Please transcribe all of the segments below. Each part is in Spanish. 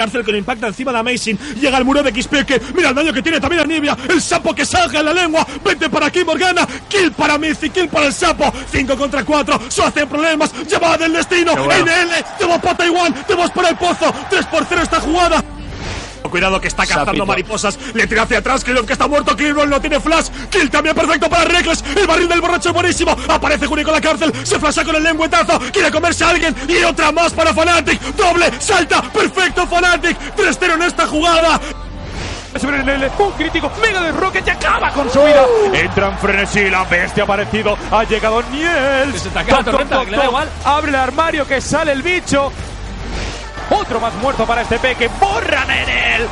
Cárcel que le impacta encima de Amazing. Llega al muro de Xpeque. Mira el daño que tiene también Anivia. El sapo que salga en la lengua. Vete para aquí, Morgana. Kill para Mizzy. Kill para el sapo. 5 contra 4. So hacen problemas. Llamada del destino. bueno. NL. Te vas para Taiwán. Te vas para el pozo. 3 por 0 esta jugada. Cuidado que está cazando Sapito. mariposas. Le tira hacia atrás. Killon que está muerto. Killon no tiene flash. Kill también perfecto para Reckless. El barril del borracho es buenísimo. Aparece Juni con la cárcel. Se flasha con el lengüetazo. Quiere comerse a alguien. Y otra más para Fnatic. Doble. Salta. Perfecto Fnatic. 3-0 en esta jugada. Un crítico, mega de Rocket y acaba con su vida. Entra en frenesí, la bestia ha aparecido, ha llegado Niel. Se le da igual. Abre el armario que sale el bicho. Otro más muerto para este peque, borran en él.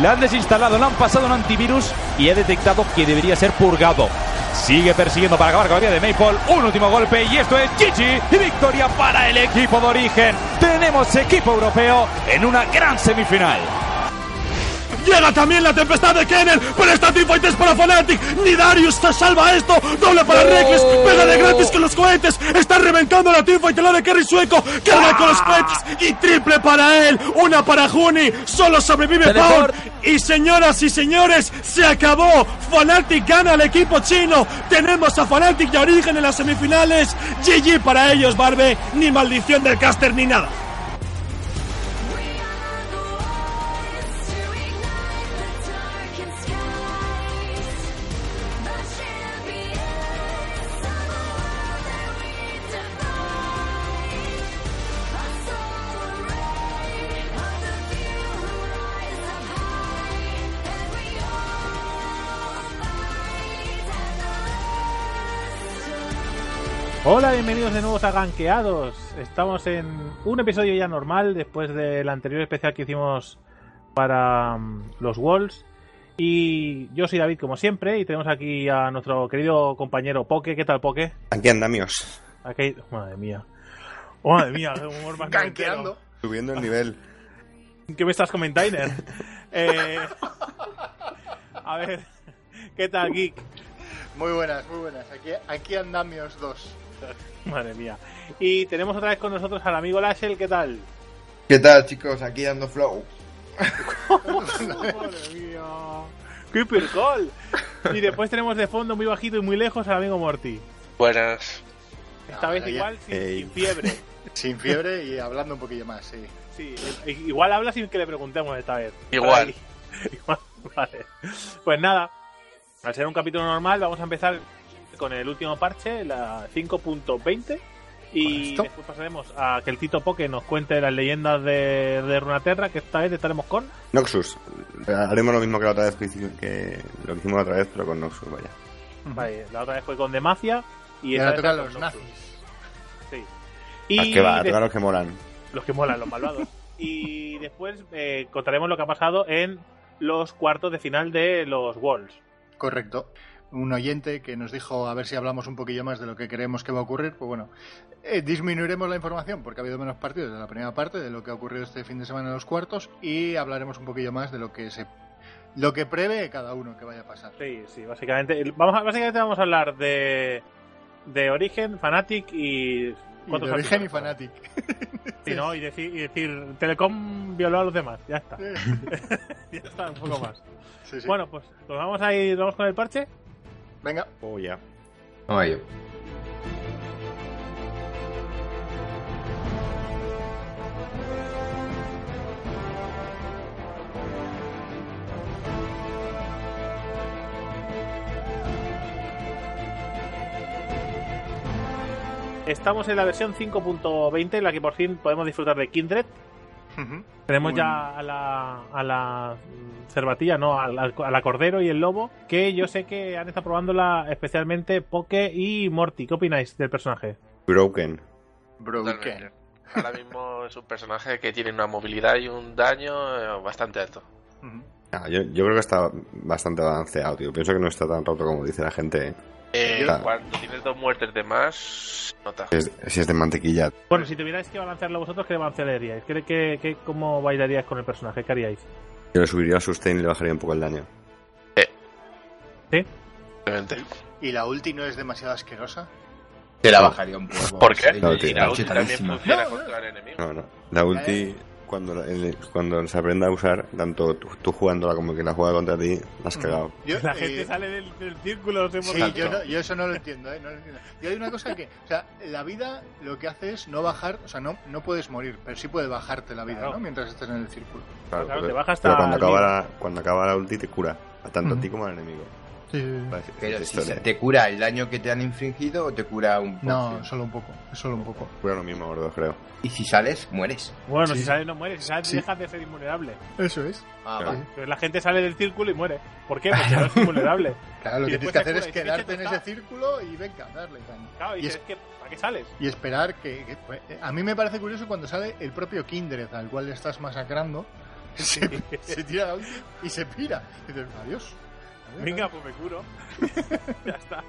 Le han desinstalado, le han pasado un antivirus y he detectado que debería ser purgado. Sigue persiguiendo para acabar con la vida de Maple. Un último golpe y esto es GG y victoria para el equipo de origen. Tenemos equipo europeo en una gran semifinal. Llega también la tempestad de Kennel, pero esta teamfight es para Fnatic. Ni Darius se salva esto. Doble para Reckless. Pega de gratis con los cohetes. Está reventando la de la de Kerry Sueco. Carga con los cohetes. Y triple para él. Una para Juni. Solo sobrevive. Teleport. Y señoras y señores, se acabó. Fnatic gana al equipo chino. Tenemos a Fnatic a Origen en las semifinales. GG para ellos, Barbe. Ni maldición del caster ni nada. Hola, bienvenidos de nuevo a Ganqueados. Estamos en un episodio ya normal después del anterior especial que hicimos para mm, los Walls. Y yo soy David, como siempre, y tenemos aquí a nuestro querido compañero Poke. ¿Qué tal, Poke? Aquí andamios. Aquí... Madre mía. Madre mía, qué humor más Ganqueando. Subiendo el nivel. ¿Qué me estás comentando? Eh, a ver, ¿qué tal, Geek? Muy buenas, muy buenas. Aquí, aquí andamios dos. Madre mía. Y tenemos otra vez con nosotros al amigo Lashel, ¿qué tal? ¿Qué tal, chicos? Aquí dando flow. Madre mía. ¡Qué percol! Y después tenemos de fondo, muy bajito y muy lejos, al amigo Morty. Buenas. Esta Ah, vez ya. igual sin, fiebre. Sin fiebre y hablando un poquillo más, sí. Sí, i- igual habla sin que le preguntemos esta vez. Igual. Igual, vale. Pues nada, al ser un capítulo normal, vamos a empezar con el último parche, la 5.20. Y después pasaremos a que el Tito Poke nos cuente las leyendas de, de Runaterra, que esta vez estaremos con. Noxus. Haremos lo mismo que la otra vez que, hicimos- que lo que hicimos la otra vez, pero con Noxus, vaya. Vale, la otra vez fue con Demacia. Y Y esta ahora vez tocan con los Noxus. nazis. Sí. Ah, Y que va, a de- los que molan. los que molan, los malvados. y después eh, contaremos lo que ha pasado en los cuartos de final de los Walls. Correcto. Un oyente que nos dijo a ver si hablamos un poquillo más de lo que creemos que va a ocurrir. Pues bueno, eh, disminuiremos la información porque ha habido menos partidos de la primera parte, de lo que ha ocurrido este fin de semana en los cuartos, y hablaremos un poquillo más de lo que se lo que prevé cada uno que vaya a pasar. Sí, sí, básicamente. Vamos a, básicamente vamos a hablar de, de Origen, Fanatic y. Y ¿cuántos de origen y? Fanatic. Sí, ¿no? Y decir, y decir, Telecom violó a los demás. Ya está. ya está, un poco más. Sí, sí. Bueno, pues, pues vamos a ir, vamos con el parche. Venga. Oh, ya. Vamos a ello. Estamos en la versión 5.20, en la que por fin podemos disfrutar de Kindred. Tenemos ya a la, a la cervatilla, no, a la, a la cordero y el lobo, que yo sé que han estado probándola especialmente Poke y Morty. ¿Qué opináis del personaje? Broken. Broken. Totalmente. ahora mismo es un personaje que tiene una movilidad y un daño eh, bastante alto. Ah, yo, yo creo que está bastante balanceado, tío. Pienso que no está tan roto como dice la gente. Eh, Claro. Cuando tienes dos muertes de más, nota. Si es, si es de mantequilla. Bueno, si tuvierais que balancearlo vosotros, ¿qué balancearíais? ¿Qué, qué, qué, ¿Cómo bailaríais con el personaje? ¿Qué haríais? Yo le subiría a sustain y le bajaría un poco el daño. ¿Sí? Obviamente. ¿Y la ulti no es demasiado asquerosa? Te la bajaría un poco. ¿Por qué? Sí, No, la ulti también funciona No, no. contra el enemigo. No, no. La ulti, cuando, la- el- cuando se aprenda a usar, tanto tú, tú jugándola como que la juega contra ti, la has cagado. Yo, La eh, gente sale del, del círculo, no Sí, yo, no- yo eso no lo entiendo, ¿eh? No lo entiendo. Y hay una cosa que, o sea, la vida lo que hace es no bajar, o sea, no, no puedes morir, pero sí puede bajarte la vida, Claro. ¿no? Mientras estés en el círculo. Claro, Claro, pero- te baja hasta pero cuando acaba, la, cuando acaba la ulti te cura, a tanto a ti como al enemigo. Sí, Pero si se- te cura el daño que te han infligido o te cura un poco. No, solo un poco, solo un poco. Cura lo mismo, gordo, creo. Y si sales, mueres. Bueno, Sí. si sales no mueres, si sales Sí. dejas de ser invulnerable. Eso es. Ah, Claro. vale. Pero la gente sale del círculo y muere. ¿Por qué? Porque no es invulnerable. Claro, lo Y que tienes que hacer es quedarte en "Bicho, ese está". círculo y venga, darle daño. Claro, y Y es- ¿qué? ¿para qué sales? Y esperar que, que- pues, eh, A mí me parece curioso cuando sale el propio Kindred al cual le estás masacrando, se, se tira la y se pira. Y dices, adiós. Venga, pues me curo. ya está.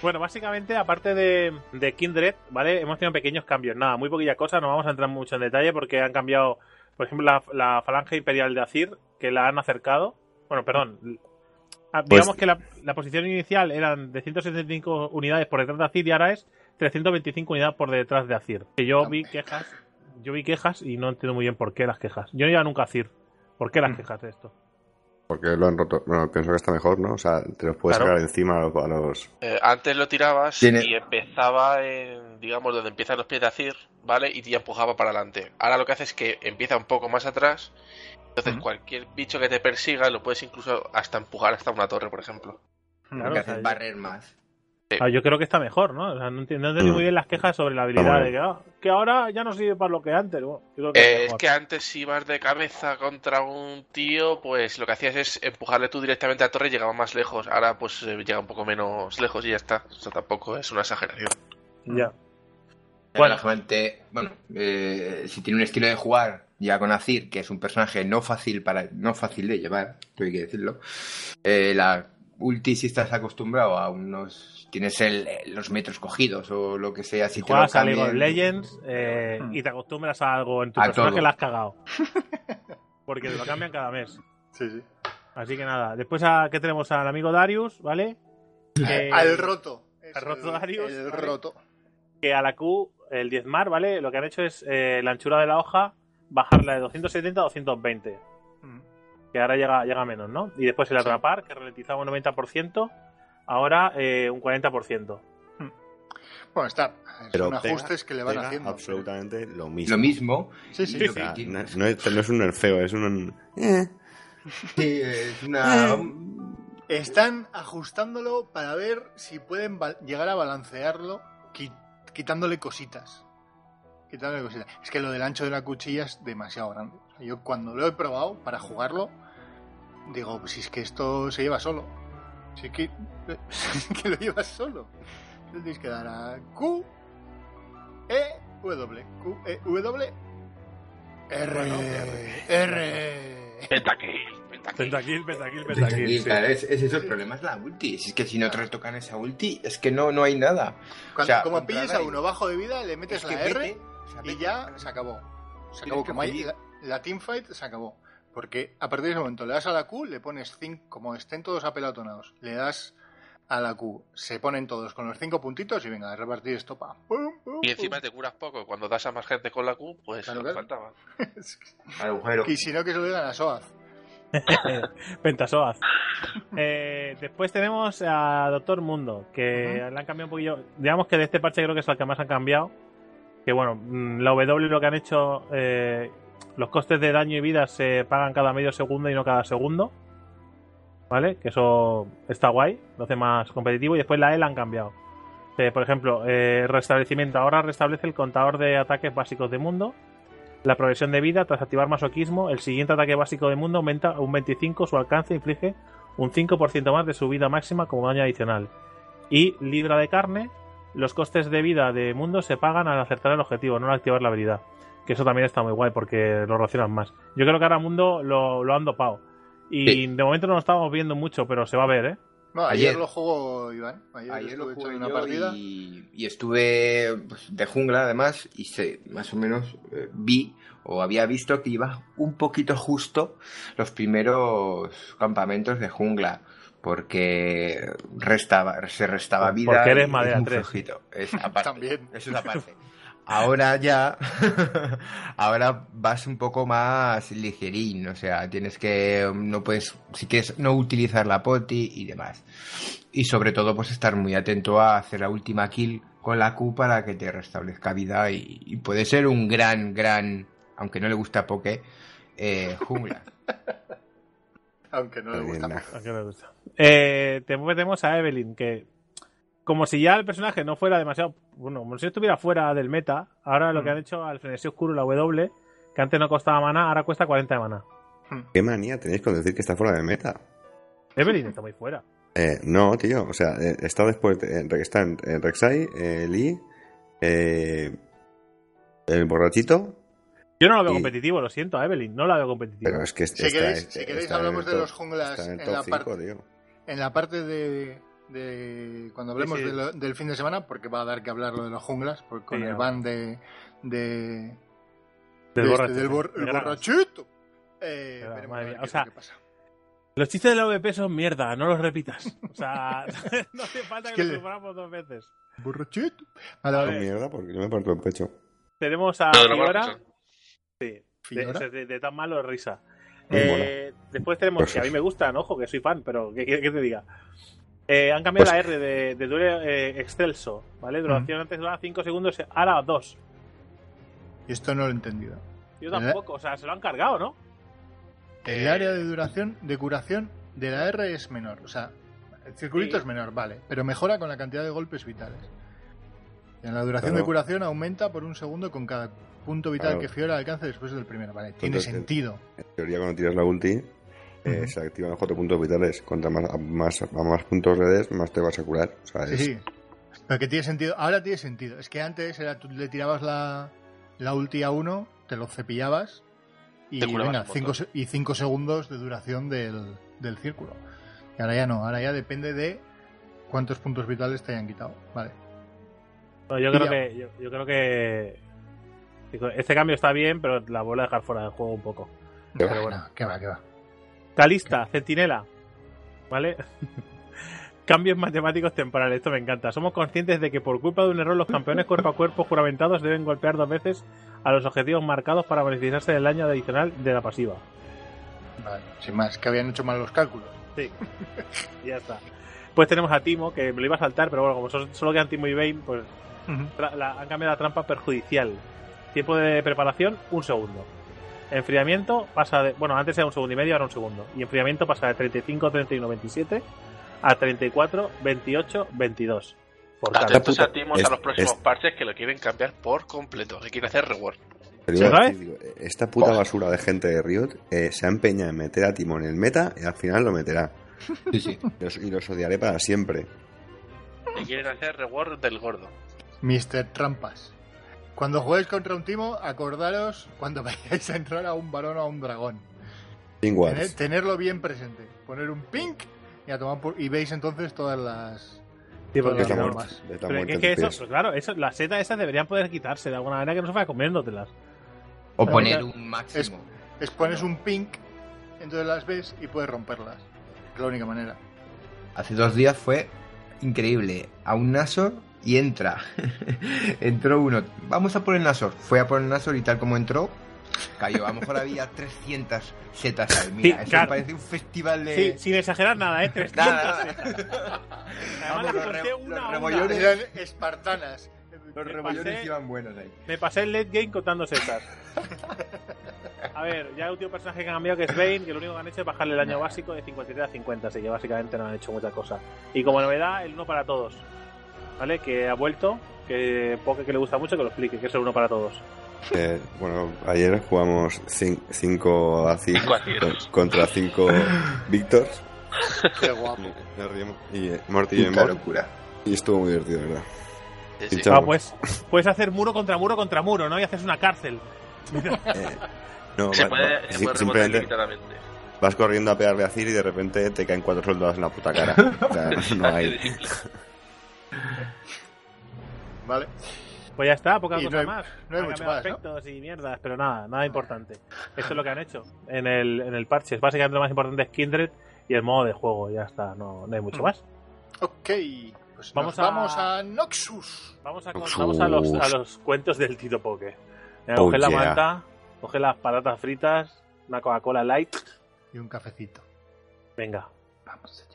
Bueno, básicamente, aparte de, de Kindred, ¿vale? Hemos tenido pequeños cambios. Nada, muy poquillas cosas, no vamos a entrar mucho en detalle porque han cambiado, por ejemplo, la, la falange imperial de Azir, que la han acercado. Bueno, perdón. Ah, Pues- Digamos que la, la posición inicial eran de 175 unidades por detrás de Azir y ahora es 325 unidades por detrás de Azir. Que yo vi quejas, yo vi quejas y no entiendo muy bien por qué las quejas. Yo no iba nunca a Azir. ¿Por qué las quejas de esto? Porque lo han roto. Bueno, pienso que está mejor, ¿no? O sea, te los puedes Claro. sacar encima a los. Eh, antes lo tirabas Tiene- y empezaba en, digamos, donde empiezan los pies de Azir, ¿vale? Y te empujaba para adelante. Ahora lo que hace es que empieza un poco más atrás. Entonces, cualquier bicho que te persiga lo puedes incluso hasta empujar hasta una torre, por ejemplo. Claro, Lo que haces barrer más. Ah, yo creo que está mejor, ¿no? O sea, no entiendo, no Mm. muy bien las quejas sobre la habilidad de que, ah, que ahora ya no sirve para lo que antes. Bueno, yo creo que Eh, es que antes si ibas de cabeza contra un tío, pues lo que hacías es empujarle tú directamente a la torre y llegaba más lejos. Ahora pues eh, llega un poco menos lejos y ya está. Eso tampoco es una exageración. Ya. Bueno, Bueno. la gente, bueno, eh, si tiene un estilo de jugar ya con Azir, que es un personaje no fácil para, no fácil de llevar, hay que decirlo. eh, la ulti si estás acostumbrado a unos, tienes el, los metros cogidos o lo que sea, si Si te lo juegas a League of cambian- Legends eh, Mm. y te acostumbras a algo en tu A personaje, todo. la has cagado. Porque te lo cambian cada mes. Sí, sí. Así que nada. Después, a, ¿qué tenemos? Al amigo Darius, ¿vale? Que, Al roto. Al roto el- Darius, El ¿vale? roto. que a la Q, el diezmar, ¿vale? Lo que han hecho es eh, la anchura de la hoja bajarla de 270 a 220. Mm. Que ahora llega, llega menos, ¿no? Y después el Sí. atrapar, que ralentizaba un 90%, ahora eh, un 40%. Bueno, está. Pero Son pega- ajustes que le van haciendo. absolutamente lo mismo. Lo mismo. Sí, sí. O sea, no, no es, no es un nerfeo, es un. eh. Sí, es una... Están ajustándolo para ver si pueden llegar a balancearlo qui- quitándole cositas. Quitándole cositas. Es que lo del ancho de la cuchilla es demasiado grande. Yo cuando lo he probado para jugarlo, digo, pues si es que esto se lleva solo. Si es que, que lo llevas solo. Le tienes que dar a Q, E, W. Q, E, W, R. Bueno, R. Pentakill, pentakill. Pentakill, pentakill, Sí, claro, es, el problema es la ulti. Si es que si no te retocan esa ulti, es que no, no hay nada. Cuando, O sea, como pilles a uno bajo de vida, le metes Es que la R vete, o sea, y ya se acabó. Se acabó. Como ahí fluir. La, teamfight se acabó. Porque a partir de ese momento le das a la Q, le pones 5, como estén todos apelotonados, le das a la Q, se ponen todos con los 5 puntitos y venga, a repartir esto pa. pum, pum, Y encima pum. te curas poco. Cuando das a más gente con la Q, pues Claro, claro. faltaba. Al agujero. Y si no, que se lo digan a Soaz. Pentasoaz. Eh, después tenemos a Doctor Mundo, que le han cambiado un poquillo. Digamos que de este parche creo que es el que más han cambiado. Que bueno, mm, la W lo que han hecho, eh, los costes de daño y vida se pagan cada medio segundo y no cada segundo. ¿Vale? Que eso está guay, lo hace más competitivo. Y después la E la han cambiado. Eh, por ejemplo, eh, restablecimiento ahora restablece el contador de ataques básicos de mundo. La progresión de vida, tras activar masoquismo, el siguiente ataque básico de mundo aumenta un 25 su alcance inflige un 5% más de su vida máxima como daño adicional. Y libra de carne, los costes de vida de mundo se pagan al acertar el objetivo, no al activar la habilidad. Que eso también está muy guay porque lo relacionan más. Yo creo que ahora mundo lo, lo han dopado. Y Sí. de momento no lo estamos viendo mucho, pero se va a ver, ¿eh? No, ayer, Ayer. lo jugó Iván. Ayer, Ayer lo jugué yo una partida. y, y estuve pues, de jungla además y sé, más o menos eh, vi o había visto que iba un poquito justo los primeros campamentos de jungla porque restaba, se restaba vida. Porque eres madera es muy tres. flojito. Es aparte, También. Eso es aparte. Ahora ya, ahora vas un poco más ligerín, o sea, tienes que, no puedes, si quieres, no utilizar la poti y demás. Y sobre todo, pues estar muy atento a hacer la última kill con la Q para que te restablezca vida y, y puede ser un gran, gran, aunque no le gusta Poke, eh, jungla. Aunque no le gusta. Nah. ¿A qué me gusta? Eh, te metemos a Evelyn, que como si ya el personaje no fuera demasiado. Bueno, como si estuviera fuera del meta, ahora lo que Mm. han hecho al frenesí oscuro, la W, que antes no costaba mana, ahora cuesta 40 de mana. ¿Qué manía tenéis con decir que está fuera de meta? Evelyn está muy fuera. Eh, no, tío, o sea, eh, está después, de, está en, en Rek'Sai, eh, Lee, eh, el borrachito, Yo no lo veo Y- competitivo, lo siento a Evelyn, no la veo competitiva. pero es que Si está- queréis- está- si queréis está en hablamos de los junglas en la 5, parte-. En la parte de, de- cuando hablemos Sí, sí. de lo- del fin de semana, porque va a dar que hablar lo de los junglas, porque con Sí, el ban de, de, Del de este, del bor- el borrachito. Eh, Pero, veremos madre mía, qué o sea, pasa. Los chistes de la VP son mierda, no los repitas. O sea, no hace falta Es que, los le- dos veces. Borrachito. Vale, A vale. ver. mierda porque yo me parto el pecho. Tenemos a los Fiora. Sí, de, Fiora. de- de tan malo risa. Eh, después tenemos, que a mí me gustan, ojo, que soy fan, pero ¿qué quieres que te diga? Eh, han cambiado Pues- la R de, de eh, Excelso, ¿vale? Duración antes duraba 5 segundos, ahora 2. Y esto no lo he entendido. Yo tampoco, o sea, se lo han cargado, ¿no? El área de duración de curación de la R es menor. O sea, el circulito Sí. es menor, vale. Pero mejora con la cantidad de golpes vitales. En la duración Claro. de curación aumenta por un segundo con cada punto vital Claro. que Fiora alcance después del primero. Vale, tiene Entonces, sentido. En teoría, cuando tiras la ulti, eh, se activan los cuatro puntos vitales. Cuanto más, a, más, a más puntos le des, más te vas a curar. O sea, Sí, es- sí. Pero que tiene sentido. Ahora tiene sentido. Es que antes era tú le tirabas la, la ulti a uno, te lo cepillabas y Te venga, cinco, y 5 segundos de duración del, del círculo. Y ahora ya no, ahora ya depende de cuántos puntos vitales te hayan quitado. Vale. No, yo creo que yo, yo creo que este cambio está bien, pero la vuelvo a dejar fuera del juego un poco. Pero bueno. bueno, que va, que va. Calista, Centinela, ¿vale? Cambios matemáticos temporales, esto me encanta. Somos conscientes de que por culpa de un error los campeones cuerpo a cuerpo juramentados deben golpear dos veces a los objetivos marcados para beneficiarse del daño adicional de la pasiva. Vale, sin más, que habían hecho mal los cálculos. Sí. Ya está. Pues tenemos a Timo, que me lo iba a saltar, pero bueno, como solo, solo quedan Timo y Bane, pues la- han cambiado la trampa perjudicial. Tiempo de preparación, un segundo. Enfriamiento pasa de. Bueno, antes era un segundo y medio, ahora un segundo. Y enfriamiento pasa de 35, 31, 27 a 34, 28, 22. Por cada. Atentos puta- a Timos es- a los próximos es- parches que lo quieren cambiar por completo. Que quieren hacer reward. Pero ¿Sí, iba a otra decir, digo, esta puta basura de gente de Riot eh, se ha empeñado en meter a Timo en el meta y al final lo meterá. Sí, sí. Los- y los odiaré para siempre. Que quieren hacer reward del gordo. Mr. Trampas. Cuando juguéis contra un timo, acordaros cuando vayáis a entrar a un varón o a un dragón. Tener- tenerlo bien presente. Poner un pink y a tomar por- y veis entonces todas las. Sí, porque Está muerto. Está Pero es que, eso, pues claro, eso, las setas esas deberían poder quitarse de alguna manera que no se vaya comiéndotelas. O Pero poner un máximo. Es pones un pink, entonces las ves y puedes romperlas. Es la única manera. Hace dos días fue increíble. A un Nasor y entra. entró uno. Vamos a por el Nasor. Fue a por el Nasor y tal como entró, cayó. A lo mejor había 300 setas ahí. Mira, Sí, eso claro. parece un festival de. Sí, sin exagerar nada, ¿eh? 300 Nada, setas. nada. Además Vamos, las los conté una rebollones. Eran espartanas. Los Me rebollones pasé- iban buenos ahí. Me pasé el late game contando setas. A ver, ya el último personaje que han cambiado que es Bane, que lo único que han hecho es bajarle el daño básico de 53 a 50, así que básicamente no han hecho mucha cosa. Y como novedad, el uno para todos. ¿Vale? Que ha vuelto, que Poke que le gusta mucho, que lo explique, que es el uno para todos. Eh, bueno, ayer jugamos 5 a 5 Cinco aciertos. contra 5 Victors. Qué guapo. Nos. Y eh, Morty y Qué Embor, locura. Y estuvo muy divertido, la ¿verdad? Sí, sí. Pinchamos. Ah, pues puedes hacer muro contra muro contra muro, ¿no? Y haces una cárcel. Eh, no, Se va- puede, va- se puede simplemente limitadamente. vas corriendo a pegarle a Cir y de repente te caen cuatro soldados en la puta cara. O sea, no hay. Vale. Pues ya está, poca Y cosa no hay- más. no hay mucho más, ¿no? aspectos y mierdas, pero nada, nada importante. Esto es lo que han hecho en el, en el parche. Básicamente lo más importante es Kindred y el modo de juego, ya está, no, no hay mucho Mm. más. Ok. Pues Vamos vamos, a- vamos a Noxus. Vamos a, vamos a, los, a los cuentos del Tito Poke. Oh, coge la manta, coge las patatas fritas, una Coca-Cola light. Y un cafecito. Venga. Vamos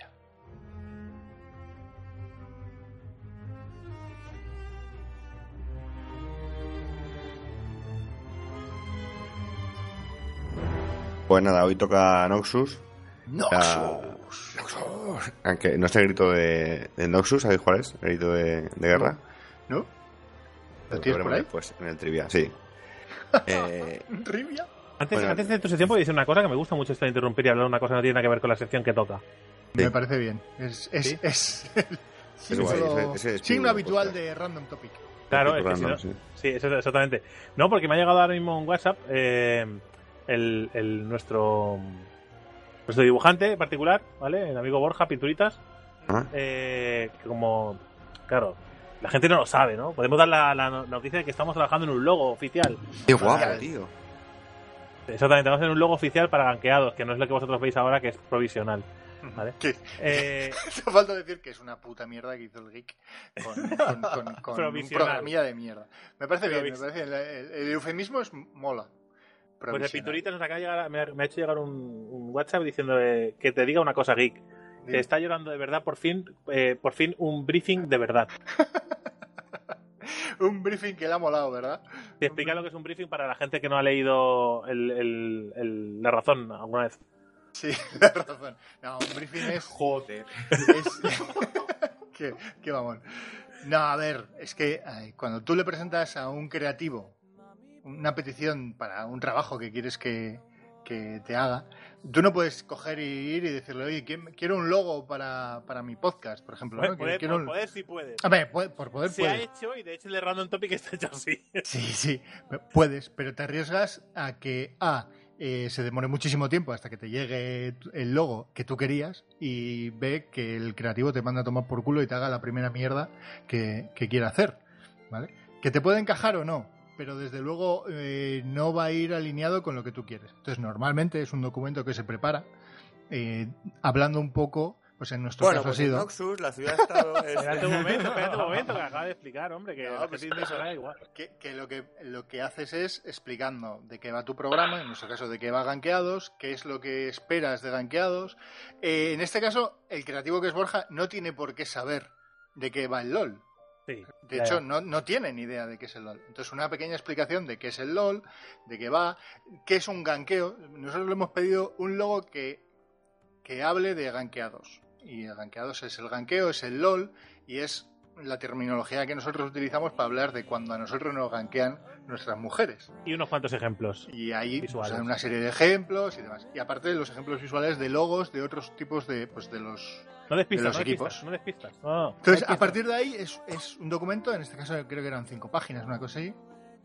Pues nada, hoy toca Noxus. Noxus. Aunque no es el grito de, de Noxus, ¿sabéis cuál es? El grito de, de guerra. ¿No? ¿Lo Lo tienes por ahí? después en el trivia, sí. Eh, ¿Rivia? Antes, Bueno. antes de tu sección, puedo decir una cosa que me gusta mucho esto de interrumpir y hablar de una cosa que no tiene nada que ver con la sección que toca. Sí. Me parece bien. Es, es, ¿Sí? es signo mi habitual de Random Topic. Claro, es que si random, no- sí. Sí, eso, exactamente. No, porque me ha llegado ahora mismo un WhatsApp eh, el, el- nuestro nuestro dibujante en particular, ¿vale? El amigo Borja Pinturitas, Ah, eh, que como, claro, la gente no lo sabe, ¿no? Podemos dar la, la noticia de que estamos trabajando en un logo oficial. Qué guapo, tío. Exactamente, vamos a hacer un logo oficial para ganqueados, que no es lo que vosotros veis ahora, que es provisional. Vale. Eh, falta decir que es una puta mierda que hizo el geek con, con, con- con un Provisional. programilla de mierda. Me parece bien, me parece bien. El, el eufemismo es mola. Pues el Provisional. Pinturitas nos acaba de llegar, me, ha, me ha hecho llegar un, un WhatsApp diciendo que te diga una cosa geek. Que Dime. está llorando de verdad, por fin, eh, por fin un briefing de verdad. Un briefing que le ha molado, ¿verdad? Te explica lo que es un briefing para la gente que no ha leído el- el- el- la razón alguna vez. Sí, la razón. No, un briefing es. Joder. es- qué, qué mamón. No, a ver, es que ay, cuando tú le presentas a un creativo una petición para un trabajo que quieres que, que te haga, tú no puedes coger y ir y decirle, oye, qui- quiero un logo para, para mi podcast, por ejemplo. ¿no? Por poder, Quiero por un- poder sí puede. A ver, por poder Se ha puedes. hecho y de hecho el de Random Topic está hecho así. Sí, sí, puedes, pero te arriesgas a que A, eh, se demore muchísimo tiempo hasta que te llegue el logo que tú querías y B, que el creativo te manda a tomar por culo y te haga la primera mierda que, que quiera hacer, ¿vale? Que te puede encajar o no, pero desde luego eh, no va a ir alineado con lo que tú quieres. Entonces, normalmente es un documento que se prepara eh, hablando un poco, pues en nuestro Bueno, caso pues ha en sido... Noxus, la ciudad-estado es... Espérate un momento, espérate un momento, que acaba de explicar, hombre, que No, la pues- gente dice, "Ah, igual. que, que lo que lo que haces es explicando de qué va tu programa, en nuestro caso de qué va Ganqueados, qué es lo que esperas de Ganqueados. Eh, en este caso, el creativo que es Borja no tiene por qué saber de qué va el LOL. Sí, De hecho, no, no tiene ni idea de qué es el LOL. Entonces, una pequeña explicación de qué es el LOL, de qué va, qué es un ganqueo. Nosotros le hemos pedido un logo que, que hable de ganqueados. Y el ganqueados es el ganqueo, es el LOL, y es la terminología que nosotros utilizamos para hablar de cuando a nosotros nos ganquean nuestras mujeres. Y unos cuantos ejemplos. Y ahí pues, Visuales. hay una serie de ejemplos y demás. Y aparte de los ejemplos visuales de logos de otros tipos de, pues, de los No despistas, De los no equipos. despistas, no despistas. No, entonces, no a despistas. partir de ahí es, es un documento, en este caso creo que eran cinco páginas, una cosa así,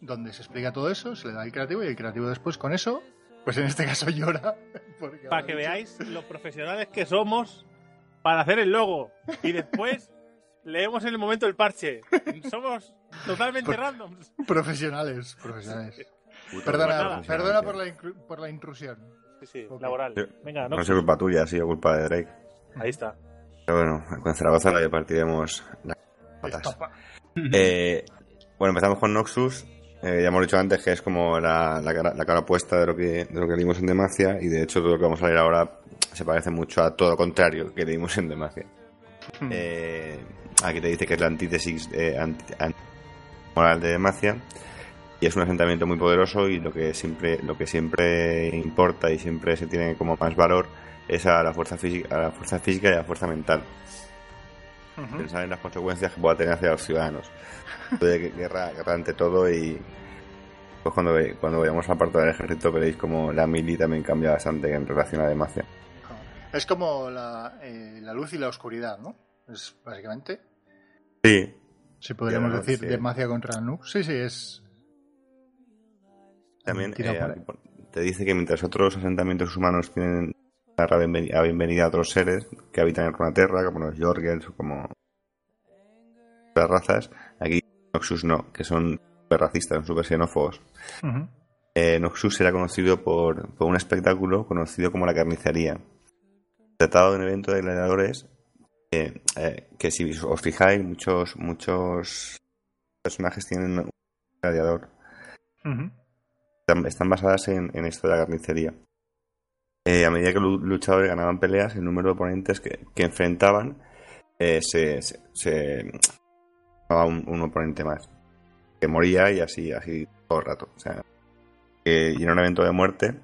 donde se explica todo eso, se le da al creativo y el creativo después con eso, pues en este caso llora. Para que dicho- veáis los profesionales que somos para hacer el logo. Y después leemos en el momento el parche. Somos totalmente Pues- randoms. Profesionales, profesionales. Puto Perdona, nada. perdona por la, por la intrusión. Sí, sí, laboral. Sí. Venga, no, No es culpa tuya, ha sido culpa de Drake. ahí está. Pero bueno, con Zaragoza le partiremos las patas. Eh, bueno, empezamos con Noxus. Eh, ya hemos dicho antes que es como la, la cara, la cara opuesta de lo, que, de lo que leímos en Demacia. Y de hecho, todo lo que vamos a leer ahora se parece mucho a todo lo contrario que leímos en Demacia. Eh, aquí te dice que es la antítesis eh, anti- anti- moral de Demacia. Y es un asentamiento muy poderoso y lo que siempre, lo que siempre importa y siempre se tiene como más valor es a la fuerza física, a la fuerza física y a la fuerza mental pensar en las consecuencias que pueda tener hacia los ciudadanos. De guerra, guerra ante todo y pues cuando, ve- cuando vayamos a parte del ejército veréis como la mili también cambia bastante en relación a Demacia. Es como la, eh, la luz y la oscuridad, ¿no? Es básicamente. Sí, Si podríamos decir sí. Demacia contra Nux. Sí, sí, es. También eh, te dice que mientras otros asentamientos humanos tienen la bienveni- la bienvenida a otros seres que habitan en Runeterra, como los Jorgels o como otras razas, aquí Noxus no, que son súper racistas, son súper xenófobos. Ujú. Eh, Noxus era conocido por, por un espectáculo conocido como la carnicería. Tratado de un evento de gladiadores eh, eh, que si os fijáis, muchos, muchos personajes tienen un gladiador. Están, están basadas en, en esto de la carnicería. Eh, a medida que los luchadores ganaban peleas, el número de oponentes que, que enfrentaban eh, se, se, se- un, un oponente más. Que moría y así, así todo el rato. O sea, y en un evento de muerte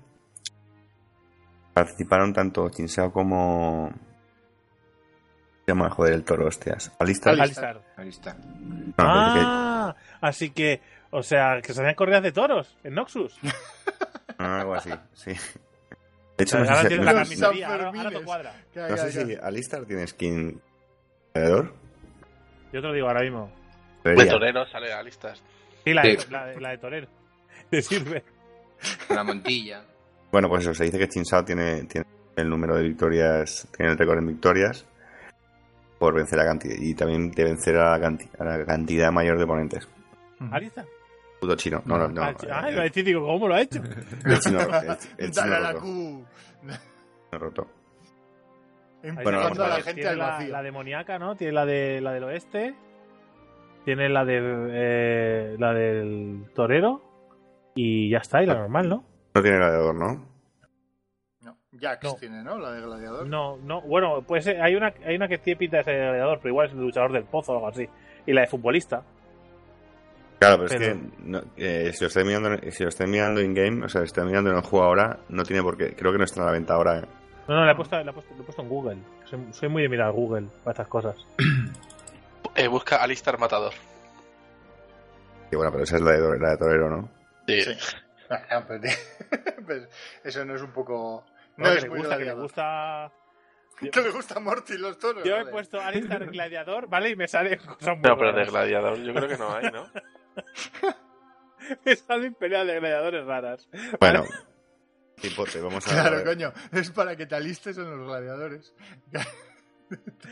participaron tanto Chinseo como. Se llama, joder, el toro, hostias. Alistar. Alistar. Parece que- Ah, así que, o sea, que se hacían corridas de toros en Noxus. Ah, algo así, sí. De hecho, no Ahora sé, si, tienes no- la carnicería, ahora, te cuadra. No sé si Alistar tiene skin alrededor. Yo te lo digo ahora mismo. De torero sale a listas. Sí, la de, Sí. la, de- la de torero. Te sirve. La montilla. Bueno, pues eso, se dice que Chinsao tiene, tiene el número de victorias, tiene el récord en victorias por vencer a cantidad y también de vencer a la, canti- a la cantidad mayor de oponentes. Alistar. Puto chino. No, no, no. ah, ah, eh, iba a decir, digo, ¿cómo lo ha hecho? el chino, el, el chino Dale a la roto, Q. chino roto. Empujando vamos a a la gente tiene al la, vacío. la demoníaca, ¿no? Tiene la de la del oeste. Tiene la de eh, la del torero. Y ya está, y la normal, ¿no? No tiene gladiador, ¿no? No, Jax No. tiene, ¿no? La de gladiador. No, no, bueno, pues hay una, hay una que tiene pinta de ser gladiador, pero igual es el luchador del pozo o algo así. Y la de futbolista. Claro, pero, Pero- es que no, eh, si lo estoy mirando, si lo estoy mirando in game, o sea, si estoy mirando en el juego ahora, no tiene por qué. Creo que no está a la venta ahora. eh. No, no, la he puesto, la he puesto, lo he puesto en Google. Soy, soy muy de mirar Google para estas cosas. Eh, busca Alistar Matador. Y bueno, pero esa es la de, la de torero, ¿no? Sí. Sí. Ah, eso no es un poco. No, No, que es le gusta, que le gusta. Que le gusta Morty los toros. Yo he puesto Alistar gladiador, ¿vale? Y me salen cosas muy No, pero de gladiador yo creo que no hay, ¿no? Me salen peleas de gladiadores raras. Bueno, tipote, vamos a Claro, ver. coño. Es para que te alistes en los gladiadores.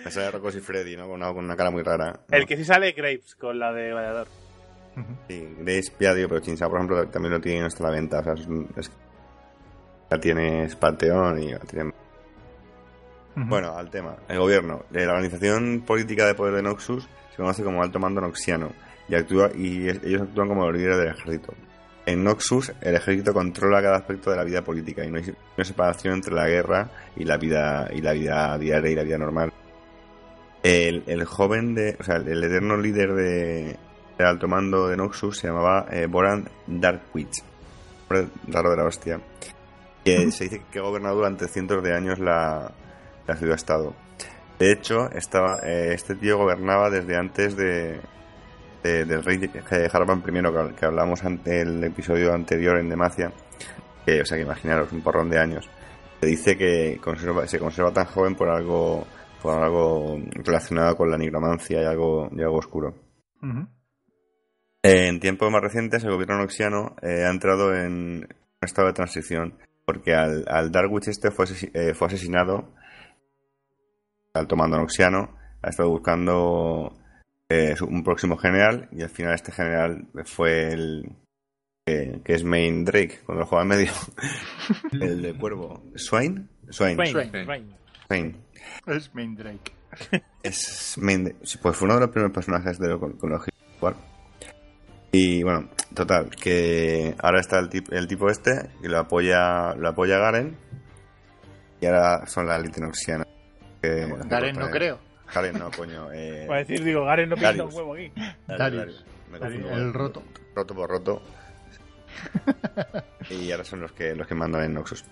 Me sale Rocos y Freddy, ¿no? Con una, con una cara muy rara. El que sí sale Graves con la de gladiador. Sí, Grace ya digo, pero Chinsao, por ejemplo, también lo tiene hasta la venta. O sea, es, un- es- ya tienes Panteón y ya tiene- Bueno, al tema. El gobierno. Eh, La organización política de poder de Noxus se conoce como Alto Mando Noxiano y, actúa, y ellos actúan como los líderes del ejército. En Noxus, el ejército controla cada aspecto de la vida política y no hay no separación entre la guerra y la vida y la vida diaria y la vida normal. El, el joven de, o sea, el eterno líder de, del alto mando de Noxus se llamaba eh, Boran Darkwitch. Raro de la hostia. Que se dice que gobernado durante cientos de años la, la ciudad-estado. De hecho, estaba, eh, este tío gobernaba desde antes de, de- del rey eh, Harvan I, que, que hablamos ante el episodio anterior en Demacia. Que, o sea, que imaginaros, un porrón de años. Se dice que conserva- se conserva tan joven por algo, por algo relacionado con la nigromancia y algo, y algo oscuro. En tiempos más recientes, el gobierno noxiano eh, ha entrado en un estado de transición, porque al, al Darwich este fue, eh, fue asesinado, al tomando noxiano, ha estado buscando eh, un próximo general, y al final este general fue el que, que es Main Drake, cuando lo juega en medio, el de cuervo. ¿Swain? Swain. Swain, Swain. Swain. Swain. Es Main Drake. Es Main Drake. Pues fue uno de los primeros personajes de lo, con, con los que jugar. Y bueno, total, que ahora está el, tip- el tipo este, que lo apoya, lo apoya Garen, y ahora son la élite noxiana. Que, Garen no creo. Garen no, coño. Eh, Para decir, digo, Garen no pinta un huevo aquí. Darius, Darius. Darius. Me confundo. El roto. Roto por roto. y ahora son los que, los que mandan en Noxus.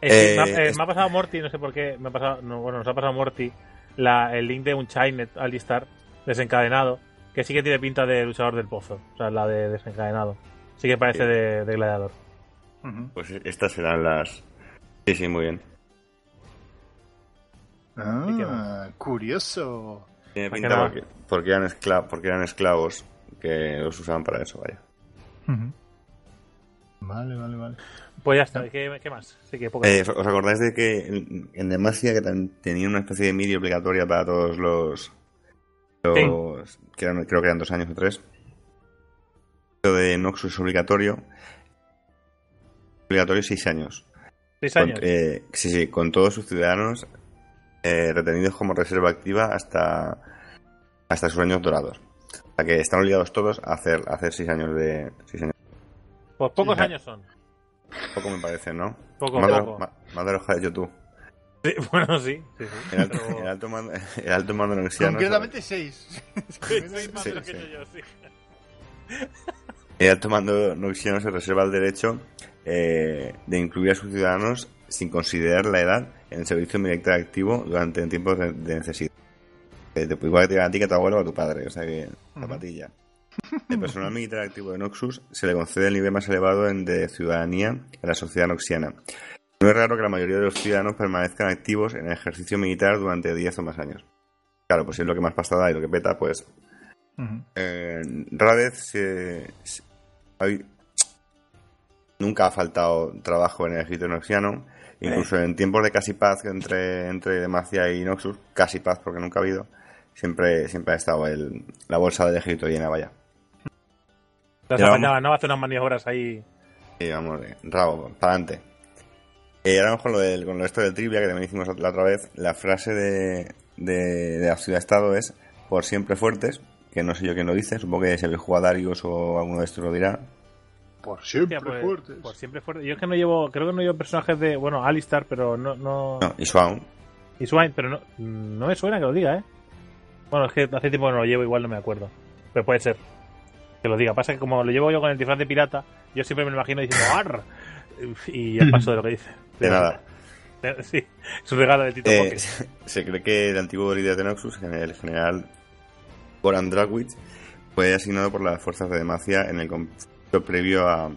Eh, me, ha, eh, es- me ha pasado Morty, no sé por qué. Me ha pasado, no, bueno, nos ha pasado Morty la, el link de un Chainet Alistar desencadenado. Que sí que tiene pinta de luchador del pozo. O sea, la de desencadenado. Sí que parece Sí. de, de gladiador. Pues estas serán las. Sí, sí, muy bien. ¿Y qué Ah, curioso. Tiene pinta porque, porque eran esclavos, porque eran esclavos que los usaban para eso, vaya. Vale, vale, vale. Pues ya está. ¿Qué, qué más? Sí, que poco. Eh, ¿Os acordáis de que en, Demacia que tan- tenía una especie de media obligatoria para todos los... creo que eran dos años o tres. Lo de Noxus es obligatorio. Obligatorio seis años. Seis Con- años. eh, sí, sí, con todos sus ciudadanos eh, retenidos como reserva activa hasta, hasta sus años dorados. O sea que están obligados todos a hacer, a hacer seis años de... Seis años. Pues pocos sí. años son. Poco me parece, ¿no? Poco, más, de- poco. has hecho tú. Sí, bueno, sí. sí, sí. El alto, Pero- el alto mando, el alto mando noxiano, Concretamente seis. Soy más Sí, de lo que sí. he hecho yo, sí. El alto mando noxiano se reserva el derecho eh, de incluir a sus ciudadanos sin considerar la edad en el servicio militar activo durante tiempos de, de necesidad. Eh, te- igual que te a ti que a tu abuelo o a tu padre, o sea que zapatilla. El personal militar activo de Noxus se le concede el nivel más elevado en- de ciudadanía en la sociedad noxiana. No es raro que la mayoría de los ciudadanos permanezcan activos en el ejercicio militar durante 10 o más años. Claro, pues si es lo que más pasta da y lo que peta, pues Ujú. eh, se- se- hay- nunca ha faltado trabajo en el ejército noxiano. Incluso en tiempos de casi paz entre, entre Demacia y Noxus, casi paz porque nunca ha habido, siempre, siempre ha estado el, la bolsa del ejército llena, vaya. Las apañaban, ¿no? Hace unas maniobras ahí. Y vamos, de rabo, para adelante. Eh, ahora vamos con lo, del, con lo esto del trivia que también hicimos la otra vez. La frase de, de, de la ciudad-estado es por siempre fuertes, que no sé yo quién lo dice, supongo que si habéis jugado a Darius o alguno de estos lo dirá. Por siempre Hostia, pues, fuertes. Por siempre fuerte. Yo es que no llevo, creo que no llevo personajes de, bueno, Alistar, pero no, no, No, y Swain, pero no, no me suena que lo diga, ¿eh? Bueno, es que hace tiempo que no lo llevo, igual no me acuerdo. Pero puede ser que lo diga. Pasa que como lo llevo yo con el disfraz de pirata, yo siempre me lo imagino diciendo ¡Arr! Y ya paso de lo que dice. De nada. Sí, es un regalo de Tito Eh, Pocket. se cree que el antiguo líder de Noxus, el general Goran Dragic, fue asignado por las fuerzas de Demacia en el conflicto previo a,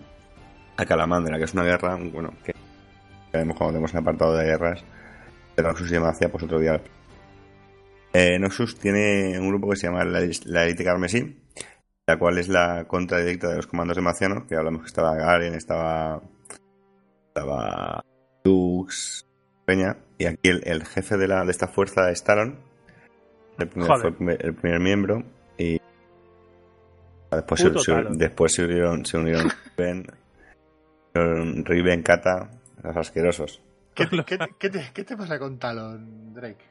a Calamandra, que es una guerra, bueno, que veremos cuando tenemos el apartado de guerras de Noxus y Demacia, pues otro día. Eh, Noxus tiene un grupo que se llama la, la Elite Carmesí, la cual es la contra directa de los comandos demacianos, que hablamos que estaba Garen, estaba estaba Lux, Peña, y aquí el, el jefe de, la, de esta fuerza es Talon, el primer, fue el primer, miembro, y después, se, se- después se unieron, se unieron Riven, Riven, Kata, los asquerosos. ¿Qué, te- qué qué te, qué te pasa con Talon, Drake?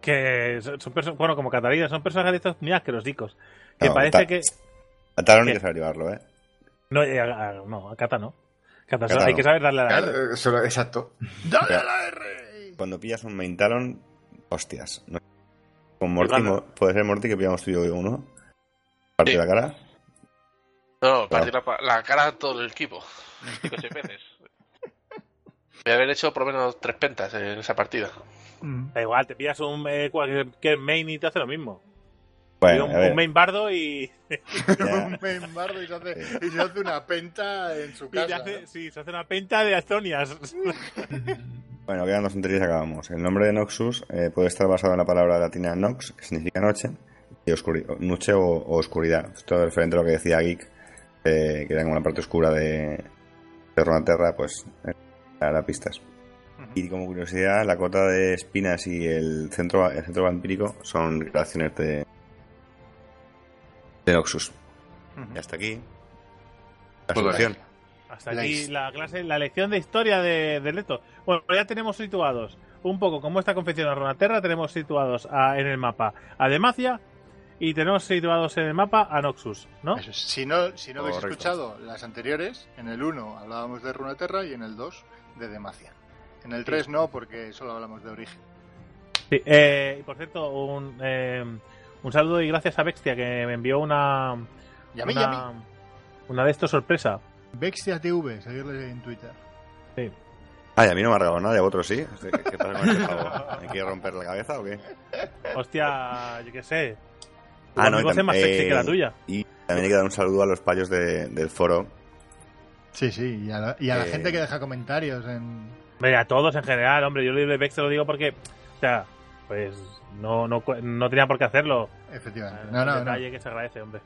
Que son, son perso- bueno, como Catalina, son personajes de estos muy asquerosicos. Que No, parece ta- que. A Talon hay ¿Qué? que saber llevarlo, ¿eh? No, eh, a, a- no, a Cata no. Hay que saber darle a la R. Claro, solo- exacto. ¡Dale a la R! Cuando pillas un main Talon, hostias. ¿no? Con Morty, mo- puede ser Morty que pillamos tú y yo uno. Parte Sí. de la cara. No, partir la, cara a todo el equipo. Cinco o seis veces. Voy a haber hecho por lo menos tres pentas en esa partida. Da igual, te pillas un eh, cualquier main y te hace lo mismo. Bueno, un, main bardo y, un membardo y se, hace, y se hace una penta en su casa. hace, sí, se hace una penta de Azonias. Bueno, quedan dos tonterías y acabamos. El nombre de Noxus eh, puede estar basado en la palabra latina nox, que significa noche, y oscuri- noche o, o oscuridad. Esto es referente a lo que decía Geek, eh, que era como la parte oscura de, de Runeterra, pues eh, dará pistas. Y como curiosidad, la cota de espinas y el centro, el centro vampírico son creaciones de, de Noxus. Y hasta aquí la solución. Hasta aquí la clase, la lección de historia de, de Leto. Bueno, ya tenemos situados un poco como esta confección de Ronaterra, tenemos situados a- en el mapa a Demacia y tenemos situados en el mapa a Noxus, ¿no? Es. Si no, si no habéis escuchado las anteriores, en el 1 hablábamos de Runeterra y en el 2 de Demacia. En el 3 no, porque solo hablamos de origen. Sí, eh, y por cierto, un, eh, un saludo y gracias a Bextia que me envió una, Y a mí, y a mí. una, una de estos sorpresa. Bextia TV, seguirle en Twitter. Ay, a mí no me ha regalado nada, y a vosotros sí. ¿Qué, qué pasa con este pavo? ¿Me quiere romper la cabeza o qué? Hostia, yo qué sé. Ah, no, amigo y es tam- más sexy eh, que la tuya. Y también hay que dar un saludo a los payos de- del foro. Sí, sí, y a la, y a la Eh. gente que deja comentarios en... Hombre, a todos en general, hombre. Yo lo de te lo digo porque, o sea, pues no, no, no tenía por qué hacerlo. Efectivamente. Un No, no, no. detalle que se agradece, hombre.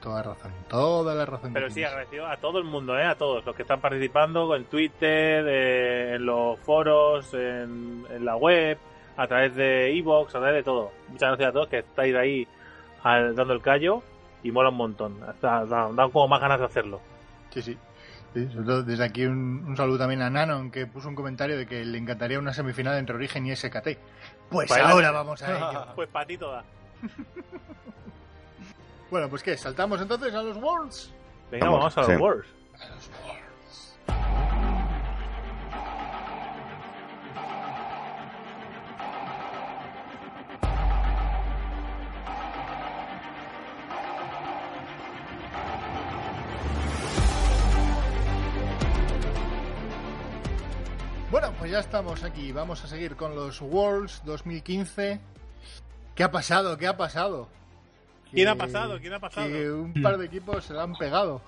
Toda razón. Toda la razón. Pero sí, tienes. agradecido a todo el mundo, ¿eh? A todos los que están participando en Twitter, eh, en los foros, en, en la web, a través de Evox, a través de todo. Muchas gracias a todos que estáis ahí al- dando el callo y mola un montón. Hasta, dan, dan como más ganas de hacerlo. Sí, sí. Sí, sobre todo desde aquí un, un saludo también a Nanon que puso un comentario de que le encantaría una semifinal entre Origen y SKT. Pues Pues ahora vamos a ello. Pues para ti toda. Bueno, pues qué, saltamos entonces a los Worlds. Venga, Vamos, vamos, a los sí. Wars. Bueno, pues ya estamos aquí. Vamos a seguir con los Worlds 2015. ¿Qué ha pasado? ¿Qué ha pasado? ¿Quién ha pasado? ¿Quién ha pasado? Que un par de equipos se la han pegado.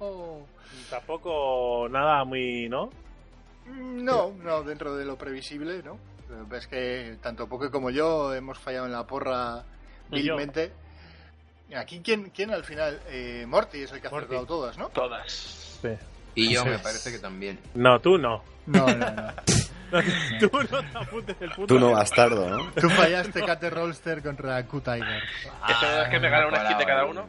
Tampoco nada muy, ¿no? No, no, dentro de lo previsible, ¿no? Es que tanto Poke como yo hemos fallado en la porra vilmente. Aquí, ¿quién, quién al final? Eh, Morty es el que ha Morty. acertado todas, ¿no? Todas. Sí. Y yo me parece que también. No, tú no. No, no, no. tú no te apuntes el puto. Tú no bastardo, ¿no? Tú fallaste Kate Rolster contra Q-Tiger. Eso es que me ganan una skin de cada uno.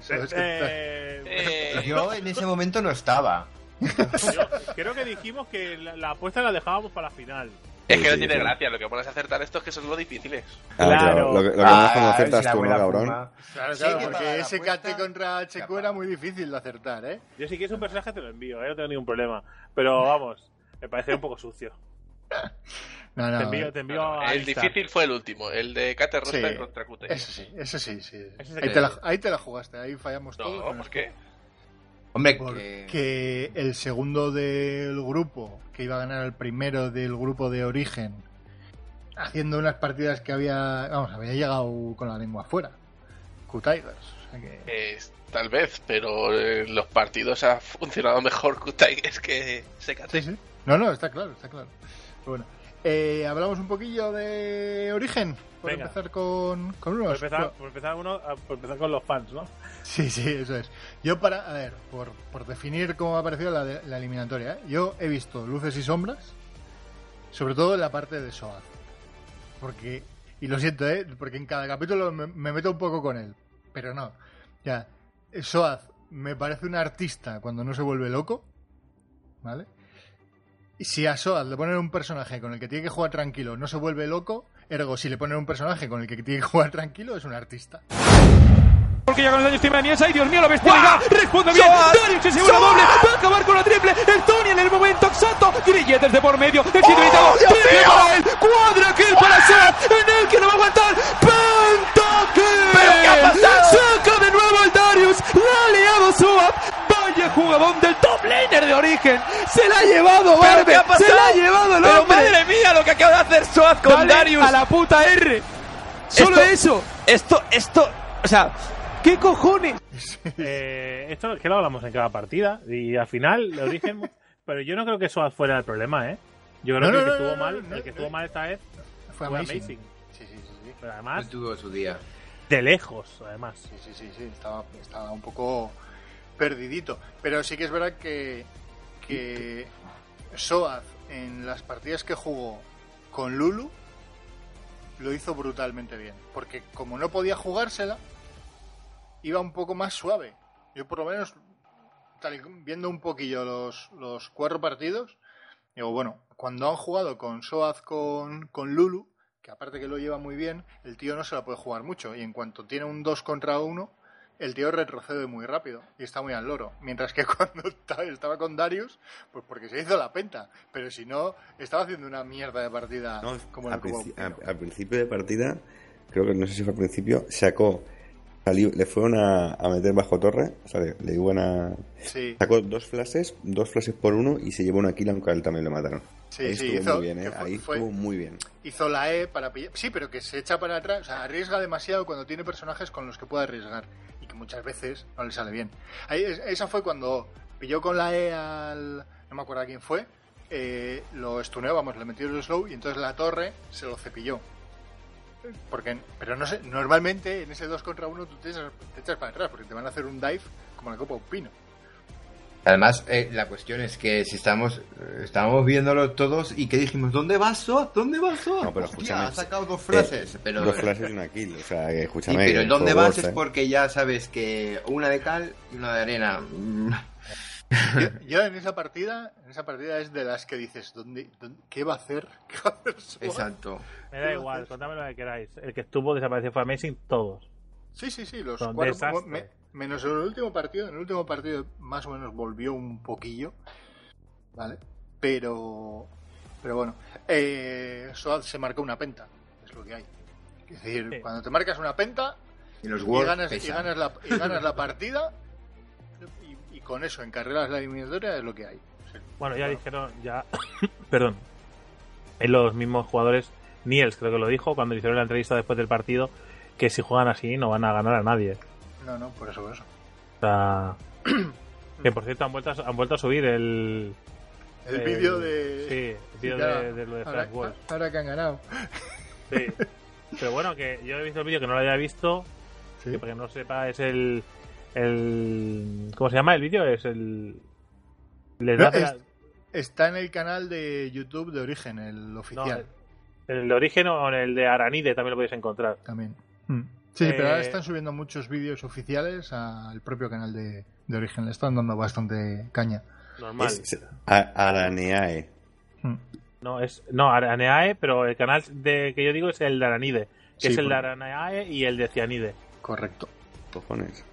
Es que Eh, Eh, Yo en ese momento no estaba. yo creo que dijimos que la, la apuesta la dejábamos para la final. Es que no Sí, tiene sí. gracia. Lo que pones a acertar esto es que son lo difíciles. Ah, Claro. Lo que, lo que Ah, más cuando la tú, ¿no, cabrón? Claro, Sí, claro, porque ese KT contra HQ era muy difícil de acertar, ¿eh? Yo si quieres un personaje te lo envío, ¿eh? no tengo ningún problema. Pero vamos, me parece un poco sucio. No, no. te envío, te envío a el difícil fue el último, el de Cater Roster Sí. contra QT. Ese sí, ese sí, sí. Ahí te, la, ahí te la jugaste, ahí fallamos todos. No, con ¿por qué? Hombre, que... Porque el segundo del grupo, que iba a ganar el primero del grupo de origen, haciendo unas partidas que había, vamos, había llegado con la lengua afuera. Q-Tigers. O sea que... Eh, tal vez, pero en los partidos ha funcionado mejor Q-Tigers que SKT. Sí, sí. No, no, está claro, está claro. Pero bueno, eh, hablamos un poquillo de origen. Por Venga. empezar con, con Por unos. empezar, por empezar uno, a- por empezar con los fans, ¿no? Sí, sí, eso es. Yo para, a ver, por, por definir cómo ha parecido la, la eliminatoria, ¿eh? yo he visto luces y sombras, sobre todo en la parte de Soaz. Porque, y lo siento, ¿eh? porque en cada capítulo me, me meto un poco con él, pero no. Ya, Soaz me parece un artista cuando no se vuelve loco, ¿vale? Y si a Soaz le ponen un personaje con el que tiene que jugar tranquilo, no se vuelve loco, ergo, si le ponen un personaje con el que tiene que jugar tranquilo, es un artista. Porque ya con el daño encima de Nies. ¡Ay, Dios mío, la bestialidad! ¡Responde bien! ¡Darius se asegura doble! ¡Va a acabar con la triple! ¡El Tony en el momento exacto! ¡Grilletes de por medio! ¡El sitio gritado! ¡Triple para él! ¡Cuadra kill para Seth! ¡En el que no va a aguantar! ¡Pentakill! ¿Pero qué ha pasado? ¡Saca de nuevo el Darius! ¡La ha liado Suat! ¡Vaya jugadón del top laner de origen! ¡Se la ha llevado, ¿Pero Barbe! qué ha pasado? ¡Se la ha llevado el Pero hombre! madre mía, lo que acaba de hacer Soaz con Dale Darius. a la puta R! ¡Solo Esto- eso! Esto, esto, o sea, ¿Qué cojones? Eh, esto es que lo hablamos en cada partida. Y al final, el origen. pero yo no creo que eso fuera el problema, ¿eh? Yo creo No, que el que estuvo no, mal, no, el que no. estuvo mal esta vez Fue fue amazing. amazing. Sí, sí, sí, sí. Pero además, tuvo su día. de lejos, además. Sí, sí, sí, sí, estaba, estaba un poco perdidito. Pero sí que es verdad que, que Soaz en las partidas que jugó con Lulu lo hizo brutalmente bien. Porque como no podía jugársela, iba un poco más suave. Yo por lo menos, tal viendo un poquillo los, los cuatro partidos, digo, bueno, cuando han jugado con Soaz con, con Lulu, que aparte que lo lleva muy bien, el tío no se la puede jugar mucho. Y en cuanto tiene un 2 contra 1, el tío retrocede muy rápido y está muy al loro. Mientras que cuando ta- estaba con Darius, pues porque se hizo la penta. Pero si no, estaba haciendo una mierda de partida No, como, al, principio de partida, creo que no sé si fue al principio, sacó, salió, le fueron a, a meter bajo torre, o sea, le, le iban a... Sí, Sacó dos flashes, dos flashes por uno y se llevó una kill aunque a él también lo mataron. sí, Ahí sí, estuvo hizo, muy bien, ¿eh? Ahí fue- estuvo muy bien. hizo la E para pillar. Sí, pero que se echa para atrás, o sea, arriesga demasiado cuando tiene personajes con los que puede arriesgar muchas veces no le sale bien. Ahí, es- esa fue cuando pilló con la E al. No me acuerdo a quién fue eh, lo stuneó, vamos, le metió el slow y entonces la torre se lo cepilló. Porque, pero no sé, normalmente en ese 2 contra 1 tú te echas, te echas para atrás porque te van a hacer un dive como la copa de un pino. Además, eh, la cuestión es que si estamos eh, estábamos viéndolo todos y que dijimos, ¿dónde vas, So? ¿Dónde vas, So? No, pero Hostia, escúchame. ha sacado dos frases. Eh, pero, Dos flashes y una kill. O sea, que Sí, escúchame. pero el dónde vas es ¿eh? porque ya sabes que una de cal y una de arena. Yo, yo en esa partida, en esa partida es de las que dices, ¿dónde, dónde- qué va a hacer? ¿Qué va a hacer Suárez? Exacto. Me da igual, contadme lo que queráis. El que estuvo desapareció fue Amazing, todos. Sí, sí, sí, los Son cuatro- me- menos en el último partido, en el último partido más o menos volvió un poquillo, ¿vale? Pero, pero bueno, eh, Soad se marcó una penta, es lo que hay. Es decir, Sí. cuando te marcas una penta Y los y Worlds ganas, y, ganas la, y ganas la partida y, y con eso encarrilas la eliminatoria es lo que hay. Sí. Bueno, ya dijeron, ya. Perdón. En los mismos jugadores, Niels creo que lo dijo cuando hicieron la entrevista después del partido, que si juegan así no van a ganar a nadie. No, no, por eso, por eso. O sea. que por cierto han vuelto a, han vuelto a subir el. El vídeo de... Sí, el vídeo de, de lo de ahora, Flash Wolf. ahora que han ganado. Sí. Pero bueno, que yo he visto el vídeo que no lo había visto, Sí. que para que no sepa es el. el ¿Cómo se llama el vídeo? Es el. Le da No, la- es- Está en el canal de YouTube de Origen, el no, oficial. en el de origen o en el de Aranide también lo podéis encontrar. también. Mm. Sí, pero ahora Eh, están subiendo muchos vídeos oficiales al propio canal de, de Origen. Le están dando bastante caña. Normal. Es- a- Araneae. Mm. No, es no Araneae, pero el canal de, que yo digo es el de Aranide, que Sí, es el de Araneae y el de Cianide. Correcto. Cojones.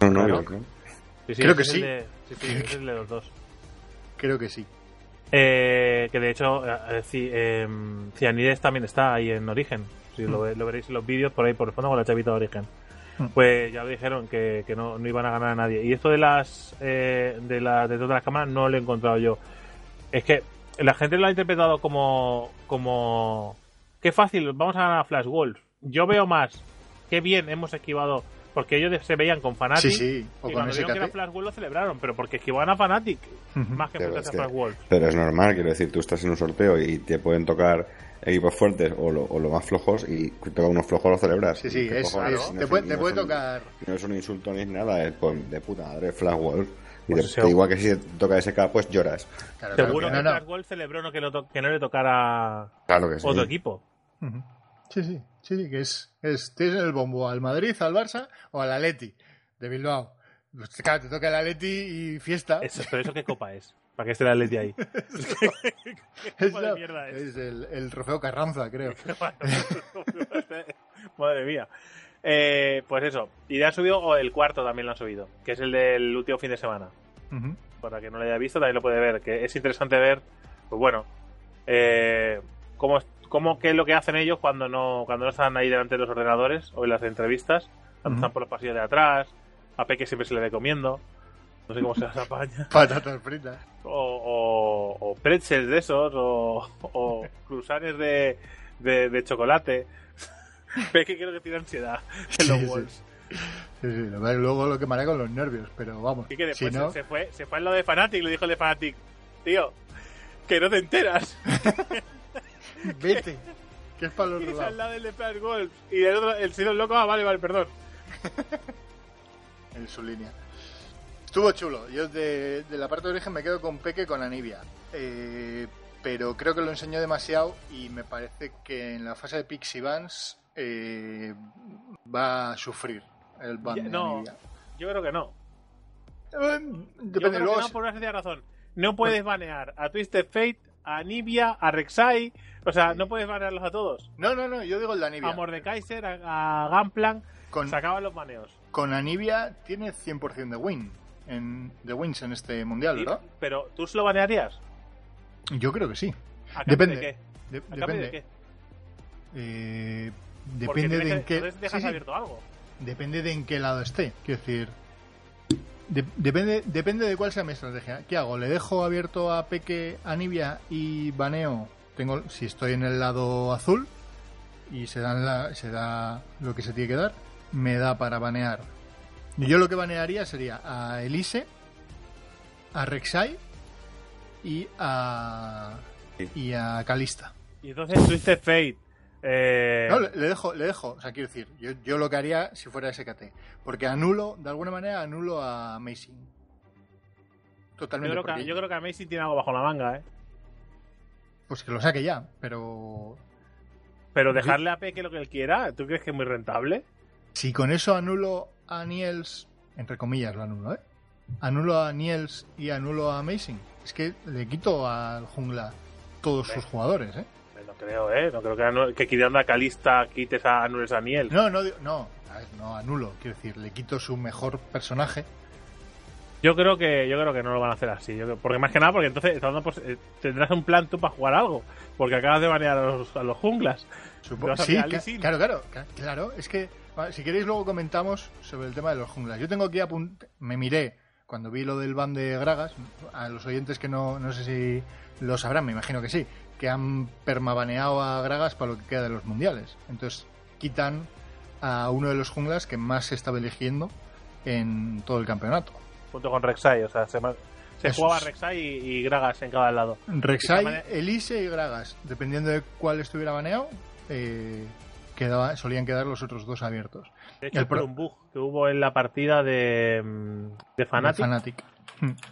No, no, Claro. ¿no? Sí, sí, Creo que es el sí. de- sí, sí, ese es el de los dos. Creo que sí. Eh, que de hecho, eh, Ci- em, Cianides también está ahí en Origen. Si lo, ve- lo veréis en los vídeos por ahí por el fondo con la chavita de Origen. Mm. Pues ya lo dijeron que, que no, no iban a ganar a nadie. Y esto de las eh, de, la, de todas las cámaras no lo he encontrado yo. Es que la gente lo ha interpretado como como qué fácil, vamos a ganar a Flash Wolf. Yo veo más, qué bien hemos esquivado, porque ellos se veían con Fnatic. Sí, sí. O y con cuando vieron que era. Flash Wolf lo celebraron, pero porque esquivaban a Fnatic Ujú. más que Pero es a Flash Wolf. Pero es normal, quiero decir, tú estás en un sorteo y te pueden tocar equipos fuertes o lo, o lo más flojos y toca unos flojos los celebras. Sí, sí, ¿Qué es, cojones? es- No te es puede, un- te no puede es un- tocar. No es un insulto ni es nada, es pues, de puta madre, Flash Wolf. Y Pues te- igual que si te toca SK, pues lloras. Claro, claro, Seguro que no. Flash Wolf celebró no que, lo que no le tocara Claro que sí. otro equipo. Sí, sí, sí, que es, es tienes el bombo al Madrid, al Barça o al Atleti de Bilbao. Pues, claro, te toca el Atleti y fiesta. Eso, pero eso qué copa es, para que esté el Atleti ahí. ¿Qué Es la- mierda es? es el, el trofeo Carranza, creo. Madre mía. Eh, pues eso. Y le han subido, o el cuarto también lo han subido, que es el del último fin de semana. Para que no lo haya visto, también lo puede ver. Que es interesante ver, pues bueno, eh, cómo, cómo, qué es lo que hacen ellos cuando no, cuando no están ahí delante de los ordenadores o en las entrevistas, cuando están por los pasillos de atrás. A Peque siempre se le ve comiendo. No sé cómo se las apaña. Patatas fritas. o, o, o pretzels de esos, o, o cruzanes de, de, de chocolate. Ve que creo que tiene ansiedad en los Sí, sí. Wolves. Sí, sí, lo- luego lo quemará con los nervios, pero vamos. Y que si después no, se, fue, se fue en lo de Fanatic, le dijo el de Fanatic, tío, que no te enteras. vete. Que es para los Y dos al lado del de Wolves. Y el otro, el señor loco, ah, vale, vale, perdón. en su línea. Estuvo chulo. Yo de, de la parte de origen me quedo con Peque con Anivia. Eh, pero creo que lo enseñó demasiado y me parece que en la fase de Pixie Vans eh, va a sufrir el ban Ya- de no. Anivia. Yo creo que no. Eh, Yo Depende, creo que luego no, por una sencilla razón. No puedes banear a Twisted Fate, a Nibia, a Rek'Sai. O sea, no puedes banearlos a todos. No, no, no, yo digo el de Anivia. A Mordekaiser, a, a Gunplan. Con, Se acaban los baneos. con Anivia tiene 100% de win. En, de wins en este mundial, ¿verdad? pero, ¿tú se lo banearías? Yo creo que sí. ¿A cambio Depende. de qué? De- ¿A cambio depende. de qué? Eh, depende de en qué. dejas sí, sí. abierto algo. Depende de en qué lado esté. Quiero decir. de- depende, depende de cuál sea mi estrategia. ¿Qué hago? ¿Le dejo abierto a Peque, a Nibia y baneo? Tengo, si estoy en el lado azul y se, dan la, se da lo que se tiene que dar, me da para banear. Yo lo que banearía sería a Elise, a Rek'Sai y a. y a Calista. Y entonces Twisted Fate. Eh... No, le, le dejo, le dejo. O sea, quiero decir, yo, yo lo que haría si fuera SKT. Porque anulo, de alguna manera, anulo a Amazing. yo, Totalmente. creo que, yo creo que Amazing tiene algo bajo la manga, ¿eh? Pues que lo saque ya, pero. Pero dejarle a Peque lo que él quiera, ¿tú crees que es muy rentable? Si con eso anulo a Niels, entre comillas lo anulo, ¿eh? Anulo a Niels y anulo a Amazing. Es que le quito al jungla todos sus jugadores, ¿eh? No creo, ¿eh? No creo que, anu- que quitando a Calista quites a Anules Aniel. No, no, no, a ver, no anulo, quiero decir, le quito su mejor personaje. Yo creo que yo creo que no lo van a hacer así. Yo creo- porque más que nada, porque entonces estando, pues, eh, tendrás un plan tú para jugar algo. Porque acabas de banear a los, a los junglas. Supo- ¿Te vas a sí, claro, claro, claro. Es que, si queréis, luego comentamos sobre el tema de los junglas. Yo tengo aquí apunt me miré cuando vi lo del ban de Gragas. A los oyentes que no, no sé si lo sabrán, me imagino que sí, que han permabaneado a Gragas para lo que queda de los mundiales. Entonces, quitan a uno de los junglas que más se estaba eligiendo en todo el campeonato. Junto con Rek'Sai. O sea, se, se jugaba. Rek'Sai y, y Gragas en cada lado. Rek'Sai, Elise y Gragas, dependiendo de cuál estuviera baneado, eh, quedaba, solían quedar los otros dos abiertos. De hecho, El pro- un bug que hubo en la partida de, mm, de. Fanatic.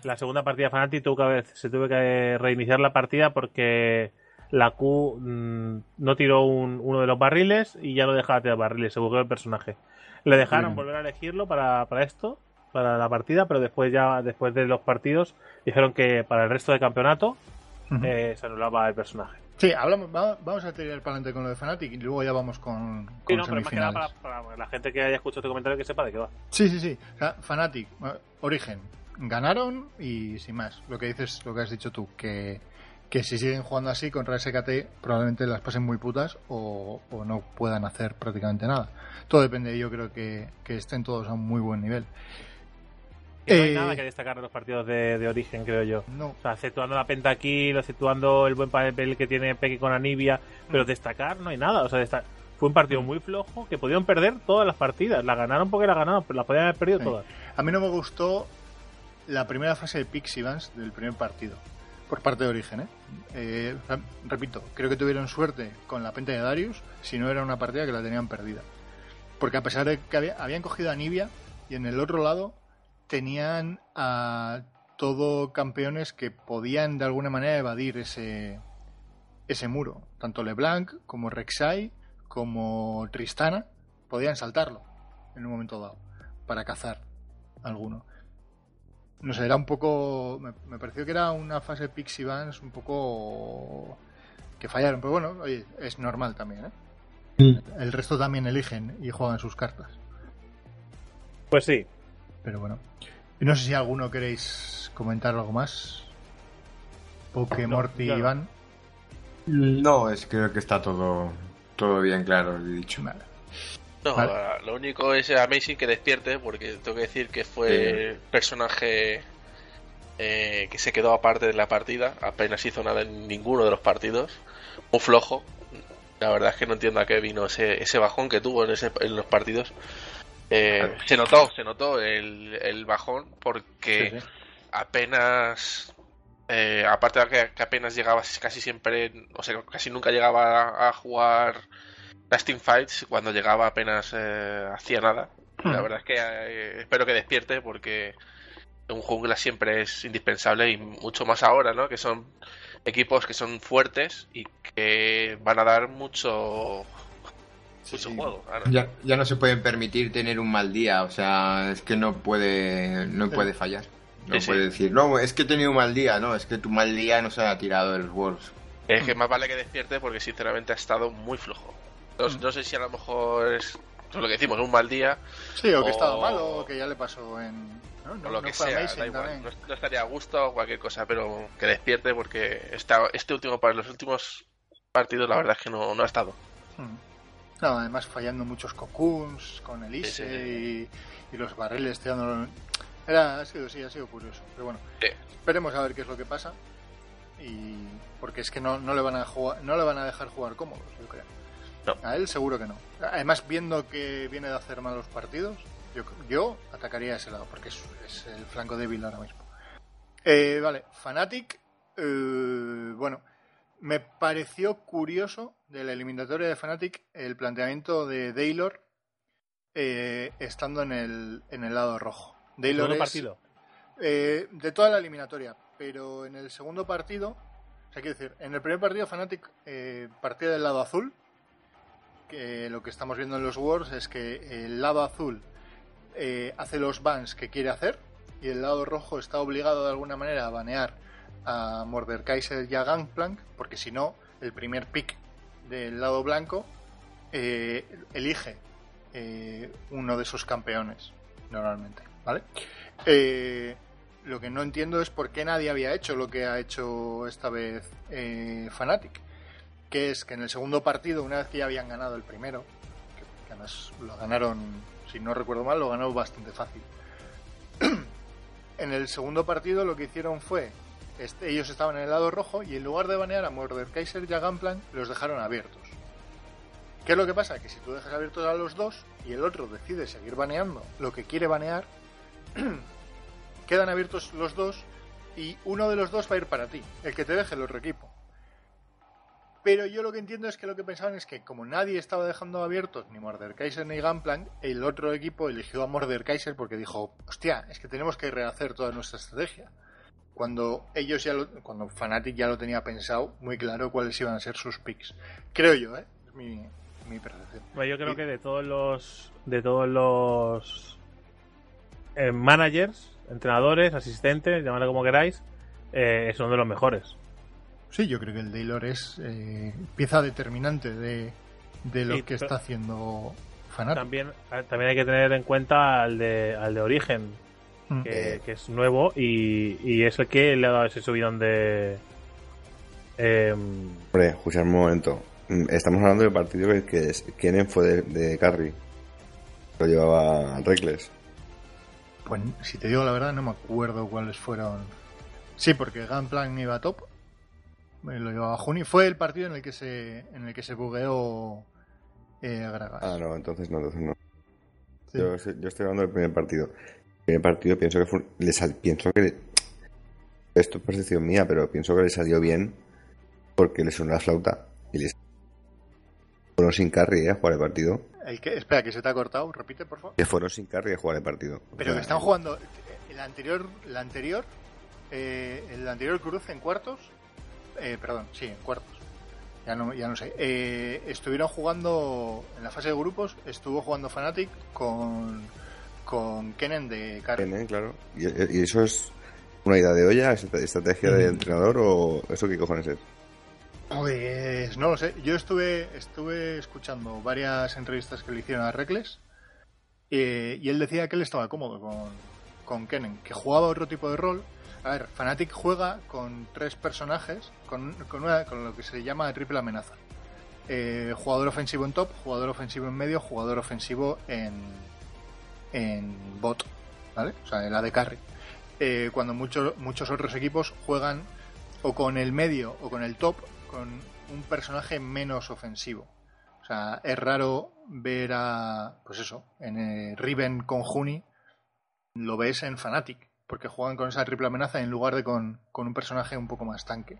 La segunda partida de Fnatic tuvo que, se tuvo que reiniciar la partida porque la Q mm, no tiró un- uno de los barriles y ya no dejaba tirar barriles, se bugueó el personaje. Le dejaron volver a elegirlo para, para esto, para la partida, pero después ya después de los partidos dijeron que para el resto del campeonato eh, se anulaba el personaje. Sí, hablamos, va- vamos a tirar para adelante con lo de Fnatic y luego ya vamos con, Sí, con no, pero más que nada para, para la gente que haya escuchado este comentario que sepa de qué va. Sí, sí, sí. O sea, Fnatic, bueno, Origen, ganaron y sin más. Lo que dices, lo que has dicho tú, que, que si siguen jugando así contra SKT probablemente las pasen muy putas o, o no puedan hacer prácticamente nada. Todo depende, yo creo que, que estén todos a un muy buen nivel. Que no hay Eh, nada que destacar en los partidos de, de origen, creo yo. No, O sea, exceptuando la pentakill, exceptuando el buen papel que tiene Peque con Anivia, pero destacar no hay nada. O sea, fue un partido muy flojo que pudieron perder todas las partidas. La ganaron porque la ganaron, pero la podían haber perdido Sí. todas. A mí no me gustó la primera fase de Pixie Vans del primer partido, por parte de Origen. ¿eh? Eh, repito, creo que tuvieron suerte con la penta de Darius, si no era una partida que la tenían perdida. Porque a pesar de que había- habían cogido a Nibia y en el otro lado tenían a todo campeones que podían de alguna manera evadir ese, ese muro. Tanto LeBlanc como Rek'Sai como Tristana podían saltarlo en un momento dado para cazar alguno. No sé, era un poco. Me, me pareció que era una fase Pixie Vans un poco. que fallaron. Pero bueno, oye, es normal también, ¿eh? El resto también eligen y juegan sus cartas. Pues sí. Pero bueno. Y no sé si alguno queréis comentar algo más. Poke, No, Morty. Iván. No, es creo que está todo, todo bien claro y dicho. Vale. No, Vale. ah, lo único es Amazing que despierte, porque tengo que decir que fue el personaje eh, que se quedó aparte de la partida, apenas hizo nada en ninguno de los partidos, muy flojo. La verdad es que no entiendo a qué vino ese, ese bajón que tuvo en, ese, en los partidos. Eh, se notó, se notó el, el bajón porque Sí, sí. apenas eh, aparte de que, que apenas llegaba casi siempre o sea casi nunca llegaba a, a jugar las teamfights cuando llegaba apenas eh, hacía nada. La verdad es que eh, espero que despierte porque un jungla siempre es indispensable y mucho más ahora no que son equipos que son fuertes y que van a dar mucho mucho sí. juego ahora. Ya, ya no se pueden permitir tener un mal día, o sea, es que no puede, no puede fallar. No Sí, sí. puede decir, no, es que he tenido un mal día, no, es que tu mal día no se ha tirado del Worlds. Es que más vale que despierte porque sinceramente ha estado muy flojo. No, Mm. no sé si a lo mejor es lo que decimos, un mal día Sí, o que O- estaba mal o que ya le pasó en. ¿no? o No, lo no que sea, da igual. no estaría a gusto o cualquier cosa, pero que despierte porque está, este último para los últimos partidos la verdad es que no, no ha estado. Mm. No, además fallando muchos cocoons con Elise Sí, Y, y los barriles tirando. Era, ha sido, sí, ha sido curioso. Pero bueno, esperemos a ver qué es lo que pasa. Y porque es que no, no le van a jugar, no le van a dejar jugar cómodos, yo creo. No. A él seguro que no. Además, viendo que viene de hacer malos partidos, yo, yo atacaría a ese lado, porque es, es el flanco débil ahora mismo. Eh, vale, Fnatic Eh, bueno, me pareció curioso de la eliminatoria de Fnatic el planteamiento de Daylor eh, estando en el, en el lado rojo. Daylor Segundo es, partido. eh, de toda la eliminatoria, pero en el segundo partido, o sea, quiero decir, en el primer partido Fnatic eh, partía del lado azul, que lo que estamos viendo en los Wars es que el lado azul hace los bans que quiere hacer y el lado rojo está obligado de alguna manera a banear a Mordekaiser y a Gangplank, porque si no, el primer pick del lado blanco eh, elige eh, uno de esos campeones, normalmente, ¿vale? Eh, lo que no entiendo es por qué nadie había hecho lo que ha hecho esta vez eh, Fnatic, que es que en el segundo partido, una vez que ya habían ganado el primero, que además lo ganaron, si no recuerdo mal, lo ganó bastante fácil. en el segundo partido lo que hicieron fue, este, ellos estaban en el lado rojo y en lugar de banear a Mordekaiser y a Gunplank, los dejaron abiertos. ¿Qué es lo que pasa? Que si tú dejas abiertos a los dos y el otro decide seguir baneando lo que quiere banear, quedan abiertos los dos y uno de los dos va a ir para ti, el que te deje el otro equipo. Pero yo lo que entiendo es que lo que pensaban es que como nadie estaba dejando abiertos ni Mordekaiser ni Gunplank, el otro equipo eligió a Mordekaiser porque dijo, hostia, es que tenemos que rehacer toda nuestra estrategia. Cuando ellos ya lo, cuando Fnatic ya lo tenía pensado muy claro cuáles iban a ser sus picks. Creo yo, ¿eh? Es mi, mi percepción. Bueno, yo creo Y- que de todos los de todos los eh, managers, entrenadores, asistentes, llamadlo como queráis, eh, es uno de los mejores. Sí, yo creo que el Daylor es eh, pieza determinante de, de lo que está haciendo Fnatic. También, eh, también hay que tener en cuenta al de, al de Origen, Mm. que, que es nuevo y, y es el que le ha dado ese subidón de. em, Hombre, escucha un momento. Mm, Estamos hablando del partido que, que es, Kenen fue de, de Carry. Lo llevaba Reckless. Pues si te digo la verdad, no me acuerdo cuáles fueron. Sí, porque Gunplank iba a top. eh, Lo llevaba Juni. Fue el partido en el que se, en el que se bugueó eh, Gragas. Ah, no, entonces no, entonces no. Sí. Yo, yo estoy hablando del primer partido. El primer partido pienso que fue, le sal- pienso que le- esto es percepción mía, pero pienso que le salió bien porque le sonó la flauta y les fueron sin carry eh, a jugar el partido. El que, espera, que se te ha cortado. Repite, por favor. Que fueron sin carry a jugar el partido. O Pero sea, que están jugando. El anterior. El anterior. eh, el anterior cruce en cuartos. eh, perdón, sí, en cuartos. Ya no, ya no sé. Eh, estuvieron jugando. En la fase de grupos. Estuvo jugando Fnatic con. Con Kennen de Carry. Kenen, claro. Y, y eso es una idea de olla, ¿Es estrategia de Mm. entrenador o eso qué cojones es. Pues no lo sé. Yo estuve, estuve escuchando varias entrevistas que le hicieron a Reckless eh, y él decía que él estaba cómodo con, con Kennen, que jugaba otro tipo de rol. A ver, Fnatic juega con tres personajes, con, con, una- con lo que se llama triple amenaza. Eh, jugador ofensivo en top, jugador ofensivo en medio, jugador ofensivo en, en bot, ¿vale? O sea, el AD carry. Eh, cuando muchos muchos otros equipos juegan o con el medio o con el top con un personaje menos ofensivo. O sea, es raro ver a, pues eso, en eh, Riven con Juni, lo ves en Fnatic, porque juegan con esa triple amenaza en lugar de con, con un personaje un poco más tanque.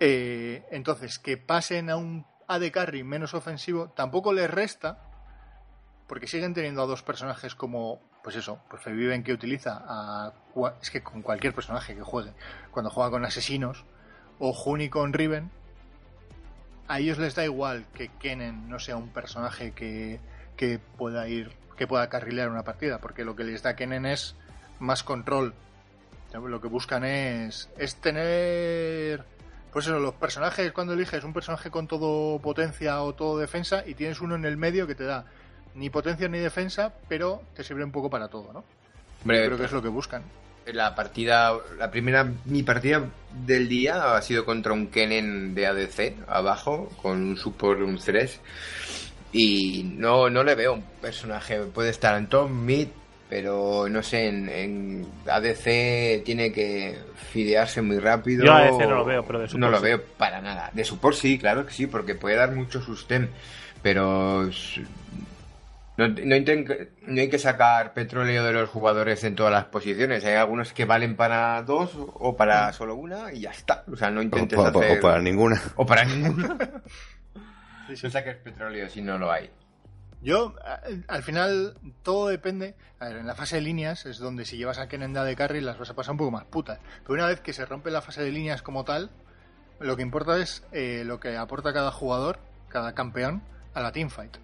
Eh, entonces, que pasen a un AD Carry menos ofensivo tampoco les resta, porque siguen teniendo a dos personajes como, pues eso, pues Viven que utiliza a. Es que con cualquier personaje que juegue, cuando juega con asesinos, o Juni con Riven, a ellos les da igual que Kennen no sea un personaje que, que pueda ir, que pueda carrilear una partida, porque lo que les da Kennen es más control. Lo que buscan es, es tener. Pues eso, los personajes, cuando eliges un personaje con todo potencia o todo defensa y tienes uno en el medio que te da ni potencia ni defensa, pero te sirve un poco para todo, ¿no? Hombre, Creo que es lo que buscan. La partida, la primera, mi partida del día ha sido contra un Kennen de ADC abajo, con un support, un 3. Y no, no le veo un personaje, puede estar en top, mid, pero no sé, en, en ADC tiene que fidearse muy rápido. Yo ADC no lo veo, pero de support No lo sí. veo para nada. De support sí, claro que sí, porque puede dar mucho sustain, pero No, no inten- no hay que sacar petróleo de los jugadores en todas las posiciones. Hay algunos que valen para dos o para solo una y ya está. O sea, no intentes o- o- hacer... o para ninguna. o para ninguna. No saques petróleo si no lo hay. Yo, al final, todo depende. A ver, en la fase de líneas es donde si llevas a Kennen de Carry las vas a pasar un poco más putas. Pero una vez que se rompe la fase de líneas como tal, lo que importa es eh, lo que aporta cada jugador, cada campeón, a la teamfight.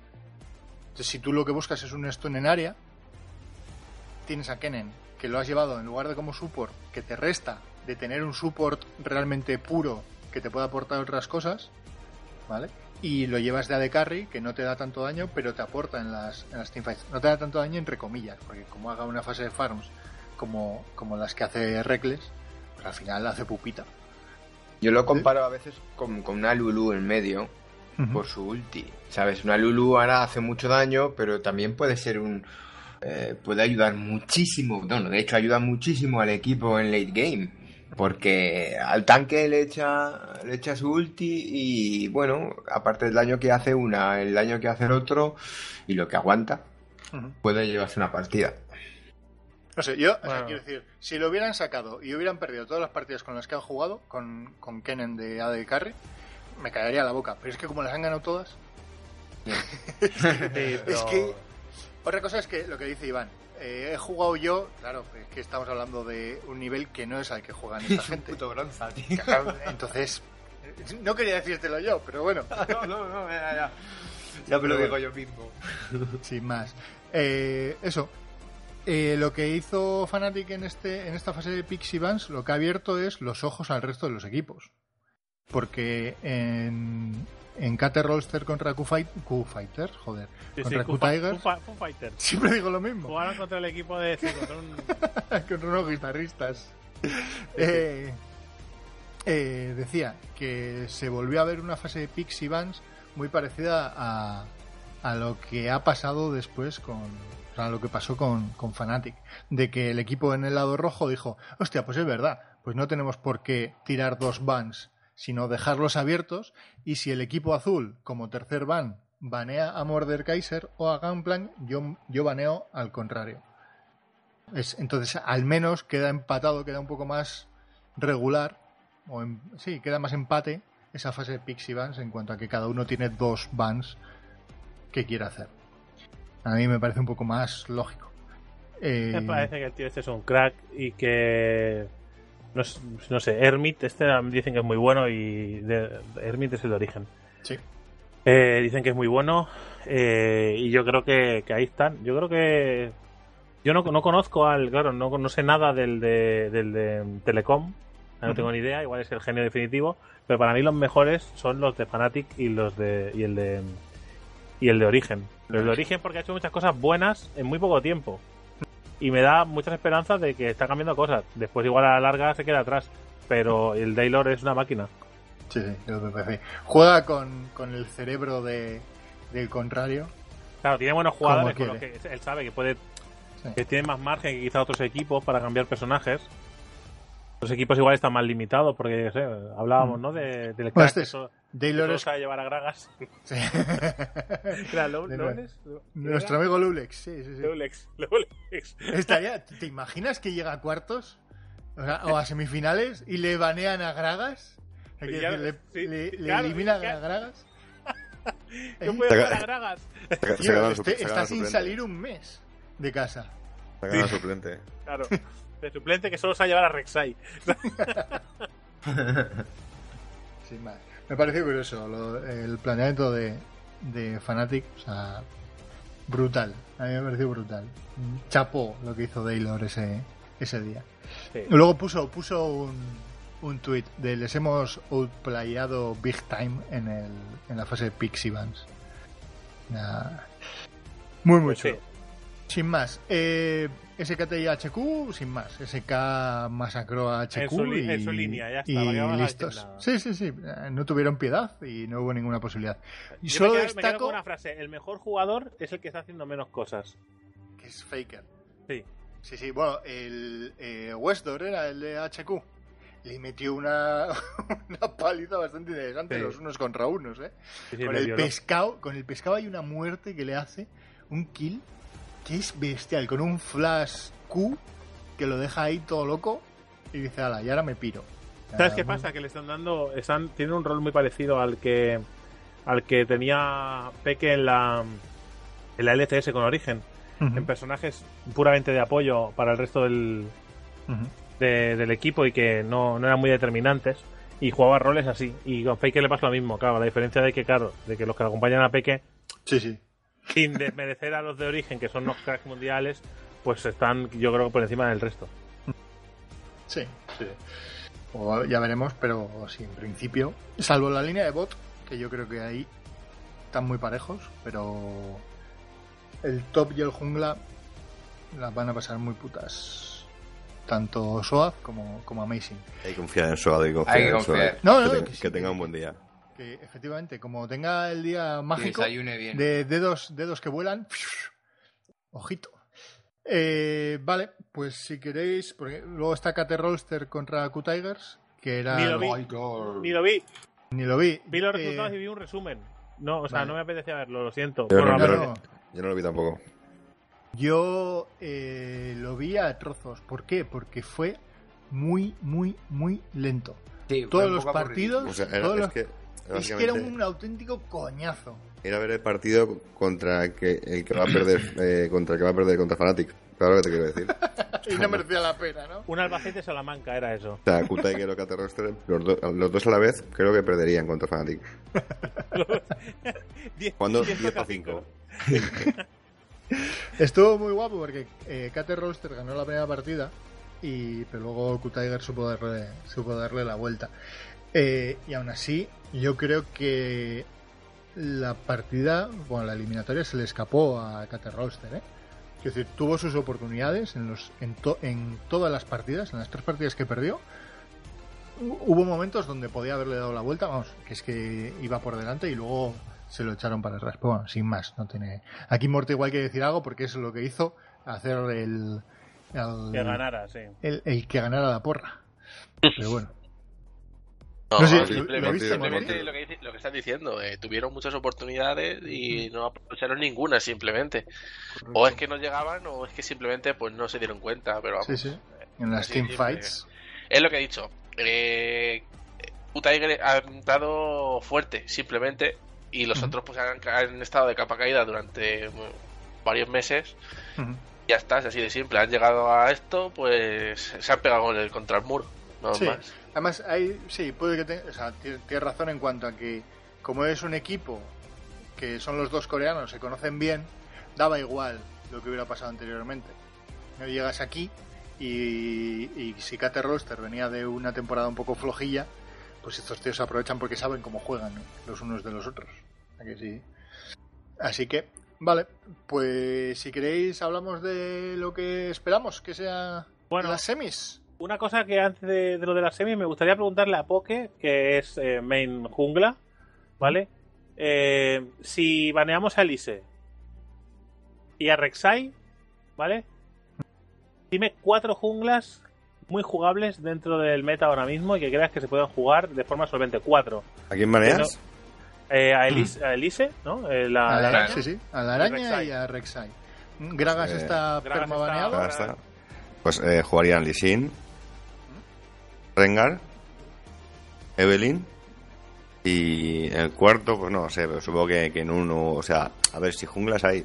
Entonces, si tú lo que buscas es un stun en área, tienes a Kennen, que lo has llevado en lugar de como support, que te resta de tener un support realmente puro que te pueda aportar otras cosas, ¿vale? Y lo llevas de AD Carry, que no te da tanto daño, pero te aporta en las, en las teamfights. No te da tanto daño entre comillas, porque como haga una fase de farms como, como las que hace Reckless, pues al final hace pupita. Yo lo comparo a veces con, con una Lulu en medio por su ulti. ¿Sabes? Una Lulu ahora hace mucho daño, pero también puede ser un. eh, puede ayudar muchísimo. No, no, de hecho, ayuda muchísimo al equipo en late game. Porque al tanque le echa, le echa su ulti y, bueno, aparte del daño que hace una, el daño que hace el otro y lo que aguanta, puede llevarse una partida. No sé, yo o sea, Bueno. quiero decir, si lo hubieran sacado y hubieran perdido todas las partidas con las que han jugado, con, con Kennen de AD Carry, me caería la boca. Pero es que como las han ganado todas, Sí, es pero- que otra cosa es que lo que dice Iván, eh, he jugado yo, claro, es que estamos hablando de un nivel que no es al que juegan esta gente. bronza, tío. Entonces, no quería decírtelo yo, pero bueno, No, no, no, ya, ya. Ya me lo digo yo mismo. sin más. Eh, eso. Eh, lo que hizo Fnatic en este en esta fase de Pixie Vans, lo que ha abierto es los ojos al resto de los equipos. Porque en, en Cater Rollster contra Q-Fight, Q-Fighter, joder, Sí, sí, contra Fi- Q-Tigers, Foo Fi- Foo Fighters. siempre digo lo mismo. Jugaron contra el equipo de. sí, contra un- unos guitarristas. Eh, eh, decía que se volvió a ver una fase de Pixie Vans muy parecida a, a lo que ha pasado después con. O sea, lo que pasó con, con Fnatic. De que el equipo en el lado rojo dijo: Hostia, pues es verdad, pues no tenemos por qué tirar dos bans, sino dejarlos abiertos. Y si el equipo azul, como tercer ban, banea a Mordekaiser o a Gunplank, yo, yo baneo al contrario. Es, entonces, al menos queda empatado, queda un poco más regular. O en- sí, queda más empate esa fase de Pixie Bans en cuanto a que cada uno tiene dos bans que quiere hacer. A mí me parece un poco más lógico. Eh, Me parece que el tío este es un crack y que. No, s- no sé, Hermit, este dicen que es muy bueno y. De, Hermit es el de origen. Sí. Eh, dicen que es muy bueno eh, y yo creo que, que ahí están. Yo creo que. Yo no, no conozco al. Claro, no, no sé nada del de, del de Telecom. No tengo ni idea, igual es el genio definitivo. Pero para mí los mejores son los de Fnatic y los de. y el de. y el de origen. Los de origen porque ha hecho muchas cosas buenas en muy poco tiempo. Y me da muchas esperanzas de que está cambiando cosas. Después igual a la larga se queda atrás. Pero el Daylor es una máquina. Sí, sí, yo me parece. Juega con, con el cerebro de, del contrario. Claro, tiene buenos jugadores con los que él sabe que puede Sí. que tiene más margen que quizá otros equipos para cambiar personajes. Los equipos igual están más limitados porque sé, hablábamos, ¿no? De, del Bueno, este que es- que Daylor es sabe llevar a Gragas. sí. Nuestro amigo Lulex. Sí, sí, sí. Lulex, Lulex. Estaría, ¿Te imaginas que llega a cuartos? O, sea, o a semifinales y le banean a Gragas. O sea, quiero Ya, decir, le, sí, le- le claro, eliminan a Gragas. Yo ¿Eh? puedo llevar a Gragas. Se, se este- se está sin salir un mes de casa. Se queda suplente. Claro. De suplente que solo sabe llevar a Rek'Sai. Sin más. Me pareció curioso lo- el planteamiento de, de Fnatic. O sea, brutal. A mí me pareció brutal. Chapó lo que hizo Daylor ese, ese día. Sí. Luego puso, puso un, un tweet de les hemos outplayado big time en, el, en la fase de Pixie Vans. Nah. Muy, muy Pues sí. Sin más. Eh, SKT y HQ, sin más. SK masacró a HQ En su y, en su línea, ya y listos. Sí, sí, sí. Eh, No tuvieron piedad y no hubo ninguna posibilidad. Y Yo solo me, quedo, me quedo destaco con una frase. El mejor jugador es el que está haciendo menos cosas. que es Faker. Sí. Sí, sí, bueno, el eh, Westdoor era el de HQ. Le metió una, una paliza bastante interesante Sí. los unos contra unos, ¿eh? Sí, sí, con el pescado, con el pescado hay una muerte que le hace un kill que es bestial, con un flash Q que lo deja ahí todo loco y dice, ala, y ahora me piro. ¿Sabes qué pasa? Que le están dando. Están, tienen un rol muy parecido al que. Al que tenía Peque en la. En la LCS con Origen. En personajes puramente de apoyo para el resto del, de- del equipo y que no, no eran muy determinantes. Y jugaba roles así. Y con Peque le pasa lo mismo, claro. La diferencia de que, claro, de que los que acompañan a Peque, Sí, sí. Sin desmerecer a los de Origen, que son los cracks mundiales, pues están, yo creo, que por encima del resto. Sí, sí. O ya veremos, pero sí, en principio, salvo la línea de bot, que yo creo que ahí están muy parejos, pero el top y el jungla las van a pasar muy putas. Tanto Soaz como, como Amazing. Hay que confiar en Soado y confiar Hay que en confiar. Soado. No, no, que, que te- sí, que tenga que- un buen día. Que efectivamente, como tenga el día mágico bien. de dedos, dedos que vuelan, ojito. Eh, vale, pues si queréis, porque luego está Kate Rolster contra Q Tigers, que era Ni lo vi. Ni lo vi. Ni lo vi. Vi los Eh, resultados y vi un resumen. No, o sea, vale. no me apetecía verlo, lo siento. Yo no. Yo no lo vi tampoco. Yo eh, lo vi a trozos. ¿Por qué? Porque fue muy, muy, muy lento. Sí, Todos los partidos, O sea, era, todos es los- que, es que era un auténtico coñazo. era ver el partido contra el que, el que va a perder eh, contra el que va a perder contra Fnatic. Claro que te quiero decir. y no merecía la pena, ¿no? un Albacete Salamanca era eso. O sea, Q-Tiger o Kate Roster, los, do- los dos a la vez, creo que perderían contra Cuando diez 10 toca a 5. Estuvo muy guapo porque eh, Kate Rolster ganó la primera partida, y, pero luego Q-Tiger supo darle, supo darle la vuelta. Eh, y aún así, yo creo que la partida, bueno, la eliminatoria se le escapó a Kate Rolster, ¿eh? Es decir, tuvo sus oportunidades en, los, en, to- en todas las partidas, en las tres partidas que perdió. Hu- Hubo momentos donde podía haberle dado la vuelta, vamos, que es que iba por delante y luego se lo echaron para atrás. Pero bueno, sin más, no tiene. Aquí Morty igual que decir algo porque es lo que hizo hacer el. el- Que ganara, sí. el, el que ganara la porra. Pero bueno. No, No sé, ¿lo- simplemente, lo viste, simplemente Martín? lo, que, dice- lo que están diciendo. eh, tuvieron muchas oportunidades y no aprovecharon ninguna, simplemente. O es que no llegaban o es que simplemente pues no se dieron cuenta. Pero vamos, Sí, sí. En las team fights. Es lo que he dicho. Eh, Tiger ha entrado fuerte, simplemente. Y los otros pues han, han estado de capa caída durante bueno, varios meses. Ujú. Ya está, es así de simple. Han llegado a esto, pues se han pegado con el, contra el muro. No Sí. más. Además, hay, sí, puede que te- o sea, ti- tienes razón en cuanto a que, como es un equipo que son los dos coreanos, se conocen bien, daba igual lo que hubiera pasado anteriormente. No llegas aquí y, y si Kate Roster venía de una temporada un poco flojilla, pues estos tíos aprovechan porque saben cómo juegan ¿no? los unos de los otros. ¿A que sí? Así que, vale, pues si queréis hablamos de lo que esperamos que sea Bueno. las semis. Una cosa que antes de, de lo de las semis me gustaría preguntarle a Poke, que es eh, main jungla, ¿vale? Eh, si baneamos a Elise y a Rek'Sai, ¿vale? Dime cuatro junglas muy jugables dentro del meta ahora mismo y que creas que se puedan jugar de forma solvente. Cuatro. ¿A quién maneas? Eh, a, Elise, a Elise, ¿no? Eh, la- a la, la- sí, sí, a la araña Rek'Sai. y a Rek'Ai. Gragas Eh, está permabaneado. Pues eh, jugarían Lee Sin, Rengar, Evelyn y el cuarto, pues no sé, pero supongo que, que en uno, o sea, a ver si junglas hay.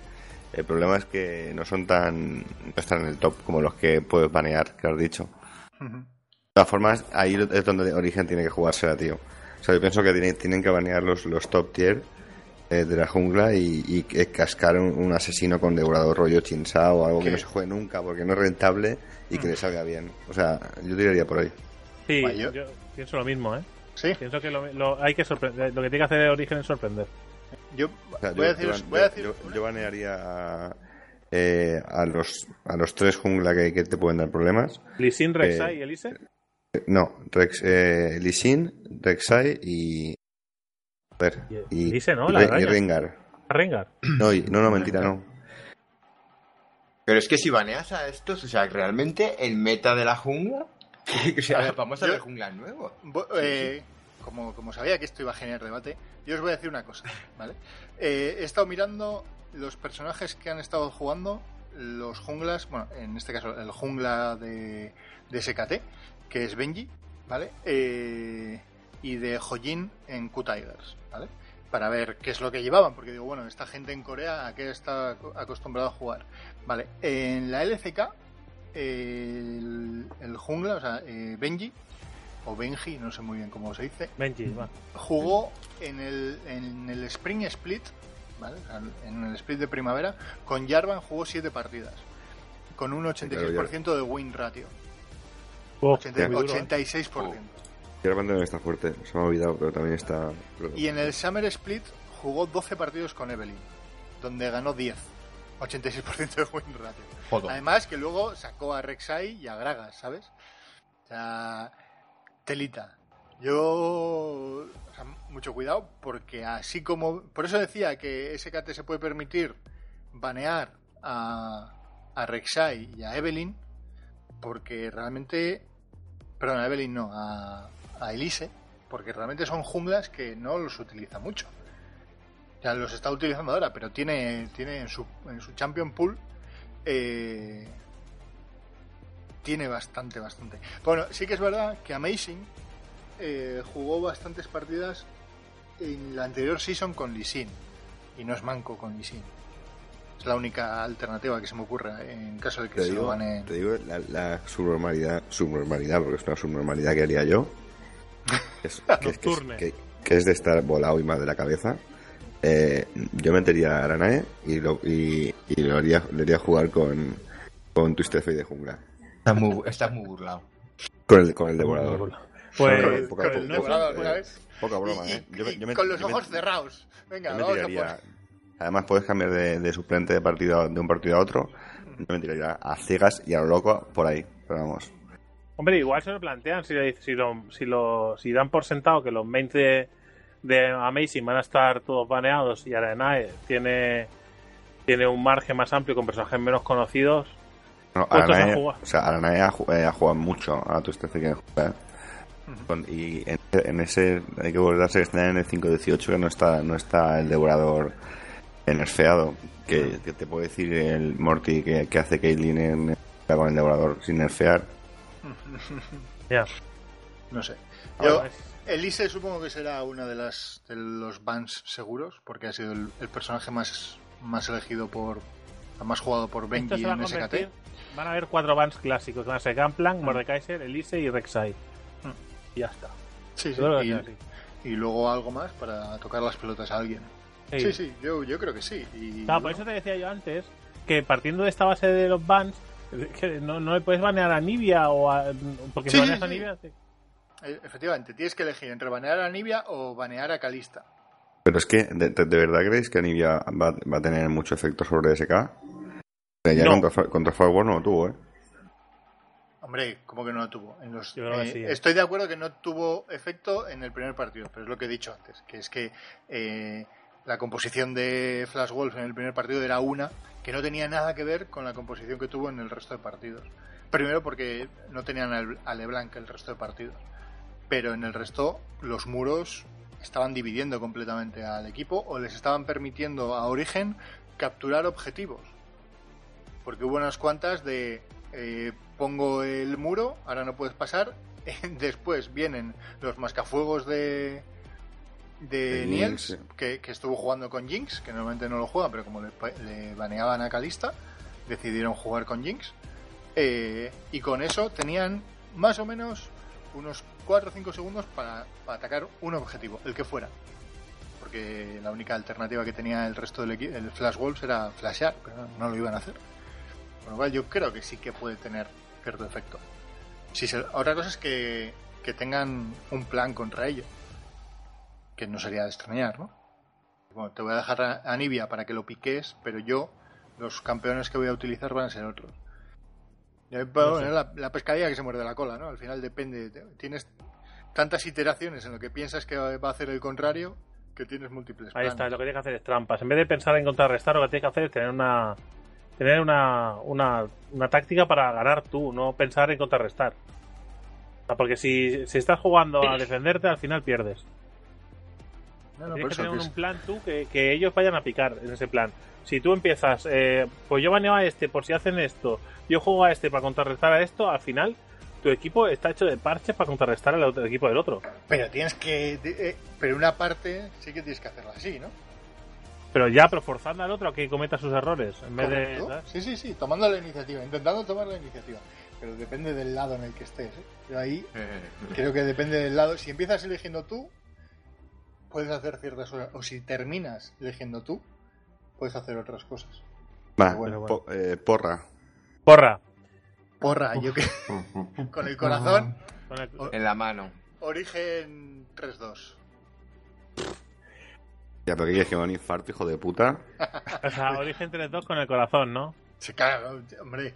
El problema es que no son tan. no están en el top como los que puedes banear, que has dicho. De todas formas, ahí es donde Origen tiene que jugársela, tío. O sea, yo pienso que tienen, tienen que banear los, los top tier eh, de la jungla y, y que cascar un, un asesino con devorador rollo chinsa o algo que no se juegue nunca porque no es rentable y que le salga bien. O sea, yo tiraría por ahí. Sí, yo- yo pienso lo mismo, ¿eh? Sí, Pienso que lo, lo- hay que sorprender. Lo que tiene que hacer Origen es sorprender. yo O sea, voy yo, a deciros, yo- voy a decir yo- banearía a, eh, a los a los tres jungla que, que te pueden dar problemas. Lisin, Rek'Sai Eh, y Elise. Eh, No, Rex, eh, Lee Sin, Rek'Sai y... A ver, y, Elise, ¿no? y La y araña. Rengar. Rengar. No, y- no, no, mentira, no. Pero es que si baneas a estos, o sea, realmente el meta de la jungla. o sea, vamos a ver jungla nuevo. Bo- eh, como, como sabía que esto iba a generar debate, yo os voy a decir una cosa, ¿vale? Eh, he estado mirando los personajes que han estado jugando, los junglas, bueno, en este caso el jungla de, de SKT, que es Benji, ¿vale? Eh, y de Hojin en Q-Tigers, ¿vale? Para ver qué es lo que llevaban, porque digo, bueno, esta gente en Corea, ¿a qué está acostumbrado a jugar? Vale, en la LCK, el, el jungla, o sea, eh, Benji, o Benji, no sé muy bien cómo se dice, Benji, va. jugó en el, en el Spring Split, ¿vale? En el split de primavera, con Jarvan jugó 7 partidas, con un 86% de win ratio. Oh, 80 muy duro, ¿eh? 86%. Jarvan también está fuerte, se me ha olvidado, pero también está. Y en el Summer Split jugó 12 partidos con Evelyn, donde ganó 10. 86% de win ratio. Joder. Además que luego sacó a Rek'Sai y a Gragas, ¿sabes? O sea, telita. Yo, o sea, mucho cuidado porque así como, por eso decía que SKT se puede permitir banear a, a Rek'Sai y a Evelyn porque realmente, perdón, a Evelyn no, a, a Elise, porque realmente son junglas que no los utiliza mucho. Ya los está utilizando ahora, pero tiene, tiene en, su, en su Champion Pool eh, tiene bastante, bastante. Bueno, sí que es verdad que Amazing eh, jugó bastantes partidas en la anterior season con Lee Sin y no es manco con Lee Sin. Es la única alternativa que se me ocurre en caso de que Te se lo digo, baneen. te digo la, la subnormalidad, subnormalidad, porque es una subnormalidad que haría yo. Es, que, es- que es- Nocturne. que- que es de estar volado y mal de la cabeza. Eh, yo metería a Aranae y lo, y, y lo haría, le haría jugar con, con Twisted Fate de jungla. Estás muy, estás muy burlado. Con el, con el devorador. Pues, Poca- con el poca- devorador, poca- ¿sabes? Poca broma, Y- ¿eh? y- Yo me- y yo me- con los yo me- ojos cerrados. Venga, yo me vamos a tiraría- por... Además puedes cambiar de, de suplente de partido de un partido a otro. Yo me tiraría a ciegas y a lo loco por ahí. Pero vamos. Hombre, igual se lo plantean si, si, lo, si, lo, si dan por sentado que los mains de, de Amazing van a estar todos baneados y Arenae tiene, tiene un margen más amplio con personajes menos conocidos. No, ¿Cuántos Aranae, ha jugado? o sea, Aranae ha, eh, ha jugado mucho a tu este que juega. Con- Y en, en ese hay que volverse que está en el 5-18 que no está, no está el devorador nerfeado. Que, que te puede decir el Morty que, que hace Caitlyn en, con el devorador sin nerfear. Ya. No sé. Yo, Elise supongo que será una de las de los bans seguros, porque ha sido el, el personaje más, más elegido por más jugado por Benji se va en SKT. Van a haber cuatro bans clásicos, van a ser Gunplank, Mordekaiser, Elise y Rek'Sai. Y ya está. Sí, sí, y, así. y luego algo más para tocar las pelotas a alguien. Sí. Sí, sí, yo, yo creo que sí. Y, Claro, por eso te decía yo antes que partiendo de esta base de los que no, no le puedes banear a Nibia o a. Porque Sí, baneas a. Nibia. Eh, efectivamente, tienes que elegir entre banear a Nibia o banear a Calista. Pero es que, ¿de, verdad creéis que Anivia va, va a tener mucho efecto sobre SK? Ya No. contra, contra Firewall no lo tuvo, ¿eh? Hombre, ¿cómo que no lo tuvo? En los, eh, sí, ¿eh? Estoy de acuerdo que no tuvo efecto en el primer partido, pero es lo que he dicho antes, que es que eh, la composición de Flash Wolf en el primer partido era una que no tenía nada que ver con la composición que tuvo en el resto de partidos. Primero porque no tenían al- a LeBlanc el resto de partidos, pero en el resto los muros estaban dividiendo completamente al equipo o les estaban permitiendo a Origen capturar objetivos. Porque hubo unas cuantas de eh, pongo el muro, ahora no puedes pasar. Después vienen los mascafuegos de, de De Niels, sí. que, que estuvo jugando con Jinx, que normalmente no lo juega, pero como le, le baneaban a Calista, decidieron jugar con Jinx. Eh, y con eso tenían más o menos unos 4 o 5 segundos para, para atacar un objetivo, el que fuera. Porque la única alternativa que tenía el resto del equipo, el Flash Wolves, era flashear, pero no, lo iban a hacer. Con lo cual yo creo que sí que puede tener cierto efecto. Si se- otra cosa es que, que tengan un plan contra ello. Que no sería de extrañar, ¿no? Bueno, te voy a dejar a, a Nibia para que lo piques, pero yo, los campeones que voy a utilizar van a ser otros. Ahí, bueno, la, la pescadilla que se muerde la cola, ¿no? Al final depende. Tienes tantas iteraciones en lo que piensas que va a hacer el contrario que tienes múltiples Ahí planes. está, lo que tienes que hacer es trampas. En vez de pensar en contrarrestar, lo que tienes que hacer es tener una. Tener una, una, una táctica para ganar tú, no pensar en contrarrestar. Porque si, si estás jugando a defenderte, al final pierdes. No, no, Tienes que tener un plan tú que, que ellos vayan a picar en ese plan. Si tú empiezas, eh, pues yo baneo a este por si hacen esto, yo juego a este para contrarrestar a esto, al final tu equipo está hecho de parches para contrarrestar al otro- equipo del otro. Pero tienes que. de- eh, pero una parte sí que tienes que hacerla así, ¿no? Pero ya, pero forzando al otro a que cometa sus errores. En vez de. Sí, sí, sí, tomando la iniciativa, intentando tomar la iniciativa. Pero depende del lado en el que estés. ¿eh? Yo ahí creo que depende del lado. Si empiezas eligiendo tú, puedes hacer ciertas cosas. O si terminas eligiendo tú, puedes hacer otras cosas. Va, Bueno, bueno. po- eh, porra. Porra. Porra, yo que. Con el corazón, Con el- O- En la mano. origen 3-2. Ya, pero ¿qué quieres que me un infarto, hijo de puta? O sea, Origen 3-2 con el corazón, ¿no? Se caga, hombre.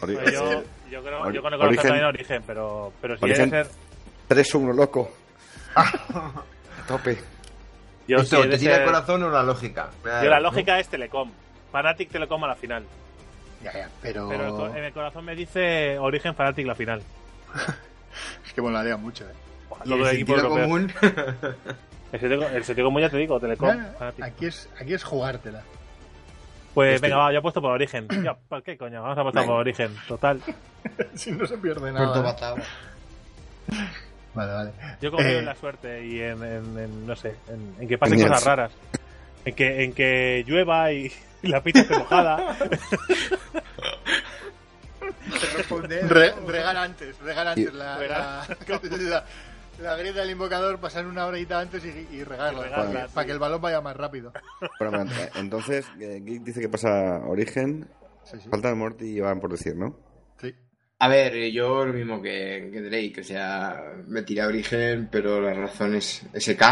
Ori- Pues yo, yo creo Ori- yo con el corazón Origen- también Origen, pero, pero si Origen- debe ser. 3-1, loco. A tope. Yo, si Esto, de ¿te tira el corazón o la lógica? yo la lógica es Telecom. Fanatic Telecom a la final. Ya, ya, pero. Pero en el corazón me dice Origen Fanatic la final. Es que molaría mucho, ¿eh? Todo el sentido europeo. común. El sentido, el sentido común ya te digo, Telecom. Aquí, es, aquí es jugártela. Pues Este- venga, va, yo he puesto por Origen. Ya, ¿por qué coño? Vamos a apostar Venga. por Origen. Total. si no se pierde Puerto nada. ¿eh? Vale, vale. Yo confío Eh, en la suerte y en, en- en, no sé, en, en que pasen cosas raras. En que, en que llueva y, y la pista esté mojada. Re- regar antes, regar antes la, la, la- la grieta del invocador, pasar una horita antes y, y regarla, Y regarla, para, sí. para que el balón vaya más rápido. Eh, entonces, eh, Geek dice que pasa Origen. Sí, sí. Falta el Morty y van por decir, ¿no? A ver, eh, yo lo mismo que, Drake, o sea, me tiré origen, pero la razón es SK.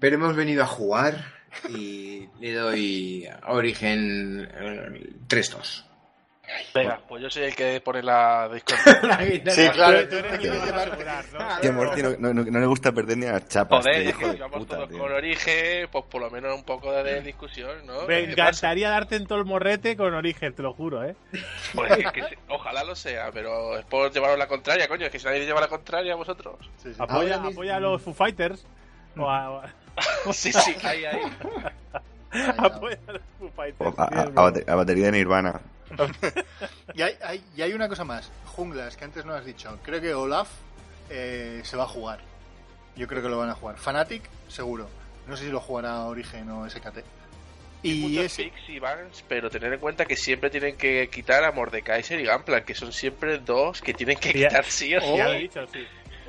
Pero hemos venido a jugar y le doy origen eh, 3-2. Venga, pues yo soy el que pone la Discord. Sí, claro, Tú eres el que ¿no? Que a Morty no, no- le gusta perder ni a las chapas. Joder, que todos con origen, pues por lo menos un poco de discusión, ¿no? Me encantaría darte en todo el morrete con Origen, te lo juro, ¿eh? Pues es que ojalá lo sea, pero es por llevaros la contraria, coño. Es que si nadie lleva la contraria a vosotros. Sí, sí. Apoya, Ahora apoya a los Foo Fighters. O a, o a- sí, sí, ahí, ahí. apoya a los Foo Fighters. A, a batería de Nirvana. Y hay, hay- y hay una cosa más, junglas, que antes no has dicho. Creo que Olaf eh, se va a jugar. Yo creo que lo van a jugar. Fnatic, seguro. No sé si lo jugará Origen o SKT. Y picks y bans, pero tener en cuenta que siempre tienen que quitar a Mordekaiser y Gunplan, que son siempre dos que tienen que ya- quitar sí o sí. Ya lo he dicho, sí.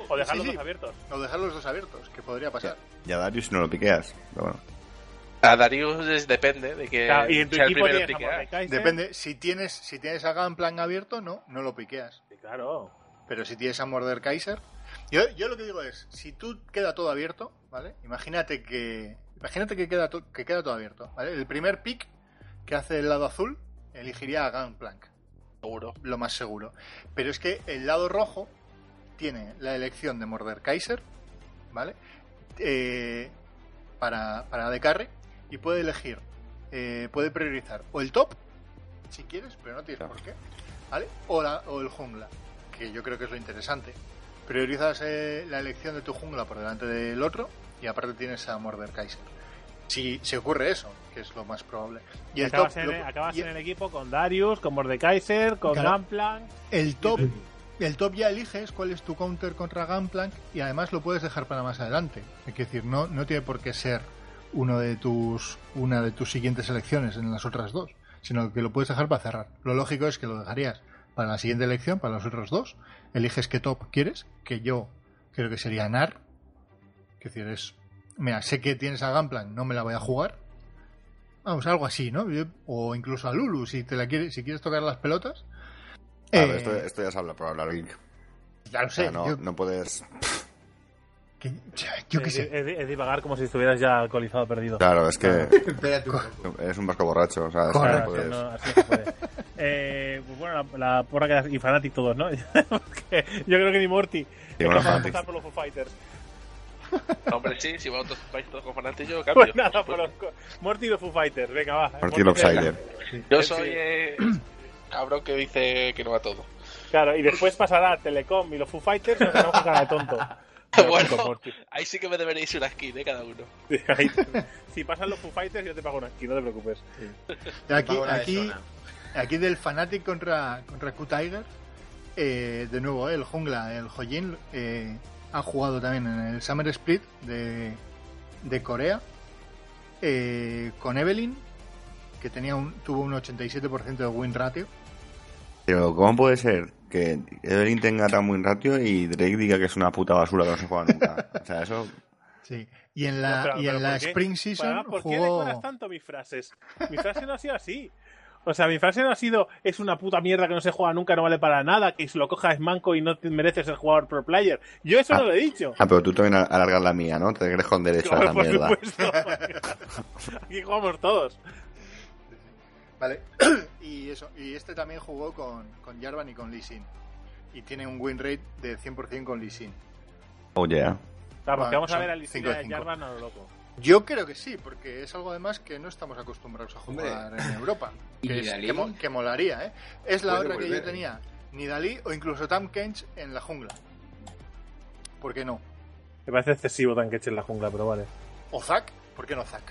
O dejar Sí, los sí. dos abiertos. o dejar los dos abiertos, que podría pasar. Y a Darius no lo piqueas. Pero bueno. A Darius depende de que Claro, y en tu sea el equipo primero en tienes a piquear. Mordekaiser. Depende, si tienes, si tienes a Gunplan abierto, no, no lo piqueas. Sí, Claro. Pero si tienes a Morder Kaiser. Yo, yo lo que digo es, si tú queda todo abierto, ¿vale? Imagínate que. Imagínate que queda, to- que queda todo abierto, ¿vale? El primer pick que hace el lado azul elegiría a Gunplank, Seguro. lo más seguro. Pero es que el lado rojo tiene la elección de Morder Kaiser, ¿vale? Eh, para, para de carry y puede elegir, eh, puede priorizar o el top, si quieres, pero no tienes Claro. por qué, ¿vale? O, la, o el jungla, que yo creo que es lo interesante. Priorizas eh, la elección de tu jungla por delante del otro y aparte tienes a Morder Kaiser. Si se ocurre eso, que es lo más probable. Y el acabas top, en, lo- acabas y- en el equipo con Darius, con Mordekaiser, con Claro. Gunplan. el top el top ya eliges cuál es tu counter contra Gunplank y además lo puedes dejar para más adelante. Es decir, no, no tiene por qué ser uno de tus una de tus siguientes elecciones en las otras dos, sino que lo puedes dejar para cerrar. Lo lógico es que lo dejarías para la siguiente elección, para los otros dos. Eliges qué top quieres, que yo creo que sería Nar. Es decir, es mira, sé que tienes a Gunplank, no me la voy a jugar. Vamos, algo así, ¿no? O incluso a Lulu, si te la quieres, si quieres tocar las pelotas. Eh, esto, esto ya se habla por hablar, Geek. ya lo O sé, sea, no, yo, no puedes. Que- yo qué Es, sé. es- es divagar como si estuvieras ya alcoholizado perdido. Claro, es que Espérate un vasco borracho. O sea, es no Claro, es no- así no se puede. Eh, pues bueno, la, la porra que y Fanatic todos, ¿no? Porque yo creo que ni Morty. Sí, bueno, es Fnatic. empezar por los Foo Fighters. Hombre, sí, si vosotros vais todos con Fnatic, yo cambio. Pues nada, por los Morty y los Foo Fighters. Venga, va. Martín Lopsider. Yo soy eh, cabrón que dice que no va todo. Claro, y después pasará a Telecom y los Foo Fighters y nos haremos cara de tonto. Bueno. Ahí sí que me deberéis una skin, ¿eh? Cada uno. Ahí- si pasan los Foo Fighters, yo te pago una skin, no te preocupes. Aquí, del Fnatic contra, contra Q-Tiger, eh, de nuevo, eh, el jungla, el Hojin, eh, ha jugado también en el Summer Split de, de Corea eh, con Evelyn, que tenía un, tuvo un 87% de win ratio. Pero, ¿cómo puede ser que Evelyn tenga tan buen ratio y Drake diga que es una puta basura que no se juega nunca? O sea, eso. Sí. Y en No, la, pero- y pero en la ¿por qué? Spring Season Para- ¿Por qué jugó. decoras tanto mis frases? Mi frase no ha sido así. O sea, mi frase no ha sido es una puta mierda que no se juega nunca, no vale para nada, que si lo cojas es manco y no te mereces ser jugador pro player. Yo eso Ah. no lo he dicho. Ah, pero tú también alargas la mía, ¿no? Te crees con derecho a esa por mierda. supuesto. Aquí jugamos todos. Vale. y eso. Y este también jugó con, con Jarvan y con Lee Sin. Y tiene un win rate de 100% con Lee Sin. Oh, yeah. Vamos, a ver a de Lisina cinco. Jarvan a lo loco. Yo creo que sí, porque es algo además que no estamos acostumbrados a Hombre. jugar en Europa. ¿Y Que, es- Nidalee? que, mo- que molaría, ¿eh? Es la otra que yo tenía. Nidalí o incluso Tam Kench en la jungla. ¿Por qué no? Me parece excesivo tan que eche en la jungla, pero vale. ¿O Zack? ¿Por qué no Zack?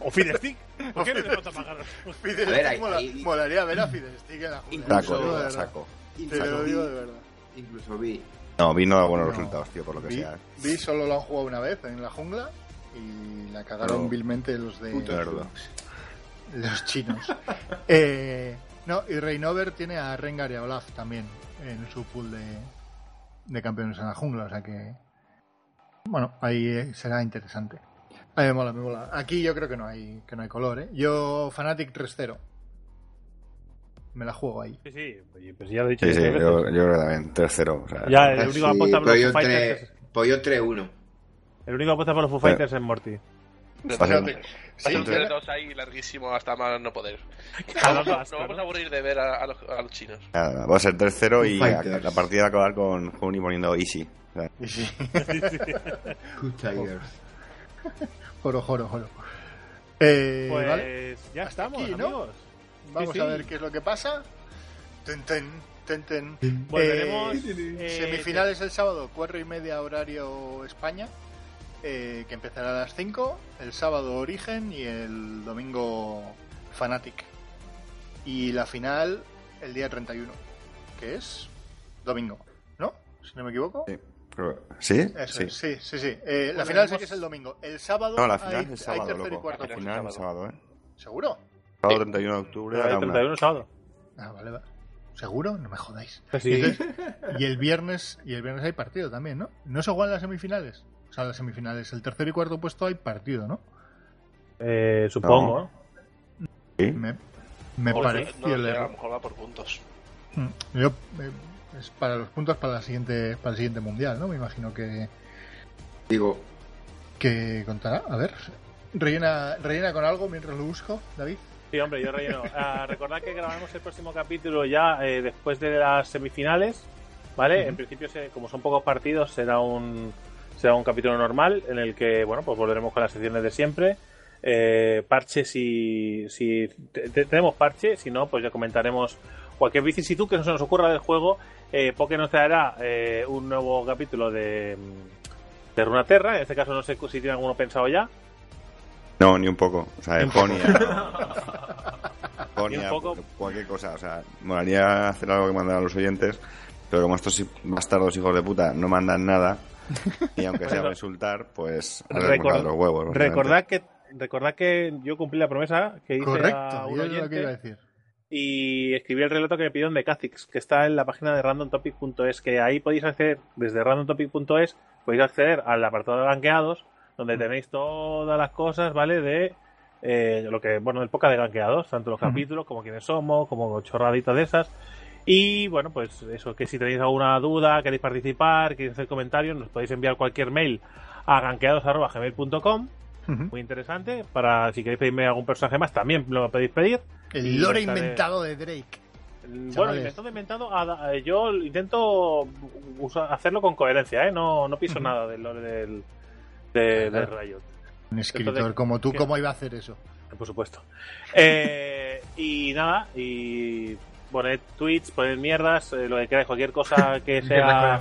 O Fiddlestick. ¿Por qué no te falta pagar? Fiddlestick A ver, ahí- mola- ahí- molaría ver a Fiddlestick en la jungla. Incluso- Saco, Te lo digo de tío, verdad. saco. Te Incluso lo digo vi, de verdad. incluso vi. No, vi no da buenos No. resultados, tío, por lo que Vi, sea. Vi solo lo han jugado una vez en la jungla y la cagaron No. vilmente los de cerdo. los chinos. Eh, no, y Reinover tiene a Rengar y a Olaf también en su pool de, de campeones en la jungla, o sea que bueno, ahí eh, será interesante. A mí me mola, me mola. Aquí yo creo que no hay que no hay color, ¿eh? Yo Fanatic 3-0. Me la juego ahí. Sí, sí, oye, pues ya lo he dicho Sí, sí, yo, yo creo que también. Tercero. O sea, Ya, el único sí, apuesta por los Foo Fighters 3 es- Pollo 3-1. el único que apuesta por los Foo Fighters es Morty. Fanatic. Hay un Sí, 3-2 ahí larguísimo hasta más no poder. No, vamos a aburrir de ver a, a los, a los chinos. nada, va a ser tercero y Foo a- Fighters. la partida va a acabar con Juni poniendo easy. Good Tigers. Joro, joro, joro. Eh, Pues ¿vale? ya Hasta estamos, aquí, ¿no? amigos. Vamos sí. a ver qué es lo que pasa. Ten, ten, ten, ten. Volveremos. Eh, eh, semifinales el sábado, cuatro y media horario España, eh, que empezará a las 5. El sábado Origen y el domingo Fanatic. Y la final el día 31, que es domingo, ¿no? Si no me equivoco. sí. ¿Sí? Eso sí. sí, sí, sí. Eh, la final sé hemos- que es el domingo. El sábado No, la hay, final es el hay sábado, loco. cuarto. La puesto. final es el sábado, ¿eh? ¿Seguro? Sábado 31 de octubre a el la una. 31 sábado. Ah, vale, vale. ¿Seguro? No me jodáis. Pues sí. Y, entonces- y el viernes y el viernes hay partido también, ¿no? No se juegan las semifinales. O sea, las semifinales, el tercer y cuarto puesto hay partido, ¿no? Eh, supongo. ¿Sí? Me, me parece no, el a lo mejor va por puntos. Mm, Yo, eh, es para los puntos para la siguiente para el siguiente mundial, ¿no? Me imagino que, Digo, que contará. A ver, rellena, rellena con algo mientras lo busco, David. Sí, hombre, yo relleno. Ah, recordad que grabaremos el próximo capítulo ya eh, después de las semifinales, ¿vale? En principio, se- como son pocos partidos, será un será un capítulo normal en el que, bueno, pues volveremos con las secciones de siempre. Eh, parche si, si te- te- tenemos parche, si no, pues ya comentaremos cualquier vicisitud que no se nos ocurra del juego. Eh, Poké nos traerá eh, un nuevo capítulo de, de Runaterra, en este caso no sé si tiene alguno pensado ya. No, ni un poco. O sea, de Jonia. Ni un Jonia, poco. cualquier cosa. O sea, molaría hacer algo que mandar a los oyentes, pero como estos bastardos hijos de puta no mandan nada, y aunque sea insultar, pues a Record- ver, los huevos. Recordad que, recordad que yo cumplí la promesa que hice Correcto, a un yo es lo que iba a oyente decir. Y escribí el relato que me pidió de Kha'Zix, que está en la página de randomtopic.es, que ahí podéis acceder, desde randomtopic.es, podéis acceder al apartado de ganqueados, Mm. donde tenéis todas las cosas, ¿vale? De eh, lo que, bueno, el poca de ganqueados, tanto los Ujú. capítulos como quiénes somos, como chorraditas de esas. Y bueno, pues eso, que si tenéis alguna duda, queréis participar, queréis hacer comentarios, nos podéis enviar cualquier mail a ganqueados.gmail.com Muy interesante. Para si queréis pedirme algún personaje más, también lo podéis pedir. El lore estaré- inventado de Drake. Bueno, Chavales. inventado, inventado. a- a- yo intento usa- hacerlo con coherencia, ¿eh? No, no piso Ujú. nada del lore del, de, Claro. de Riot, Un escritor Entonces, como tú, ¿qué? ¿cómo iba a hacer eso? por supuesto. Eh, y nada, y poned tweets, poned mierdas, eh, lo que queráis, cualquier cosa que sea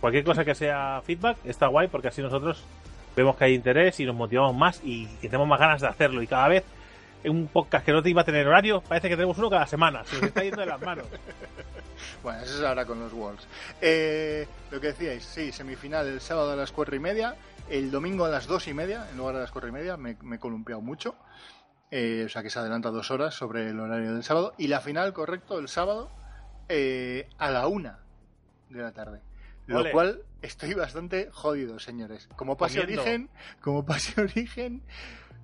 cualquier cosa que sea feedback está guay porque así nosotros vemos que hay interés y nos motivamos más y que tenemos más ganas de hacerlo y cada vez un podcast que no te iba a tener horario parece que tenemos uno cada semana se nos está yendo de las manos Bueno, eso es ahora con los Wolves. Eh, lo que decíais, sí, semifinal el sábado a las cuatro y media, el domingo a las dos y media, en lugar de las cuatro y media, me, me he columpiado mucho. Eh, o sea que se adelanta dos horas sobre el horario del sábado. Y la final, correcto, el sábado eh, a la una de la tarde. Lo Ole. cual estoy bastante jodido, señores. Como pase Comiendo. origen, como pase origen,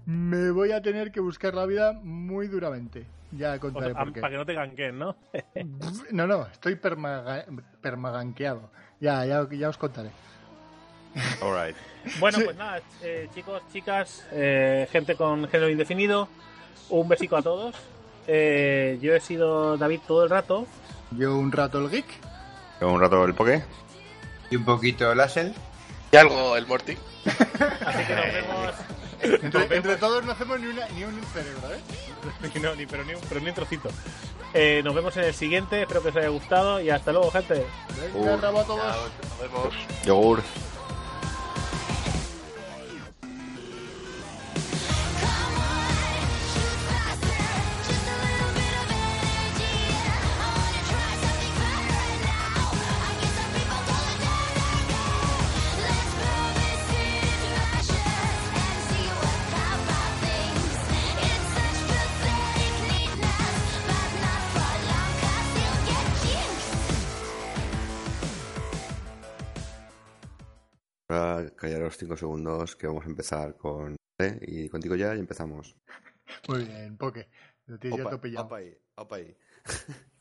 me voy a tener que buscar la vida muy duramente. Ya contaré por qué. para que no te ganquen ¿no? No, no, estoy permaga- permaganqueado. Ya, ya, ya os contaré. Alright. Bueno, Sí. pues nada, eh, chicos, chicas, eh, gente con género indefinido, un besico a todos. Eh, yo he sido David todo el rato. Yo un rato el geek. Un rato el poke. Y un poquito Lassel. Y algo el Morty. Así que nos vemos. Entre, entre todos no hacemos ni, una, ni un cerebro, ¿eh? Ni- no, ni, pero, ni un, pero ni un trocito. Eh, nos vemos en el siguiente. Espero que os haya gustado. Y hasta luego, gente. Venga, a todos. Nos vemos. Yogur. Callaros 5 segundos que vamos a empezar con... ¿eh? Y contigo ya y empezamos. Muy bien, Poke. Lo tienes ya Opa, opa ahí, opa ahí.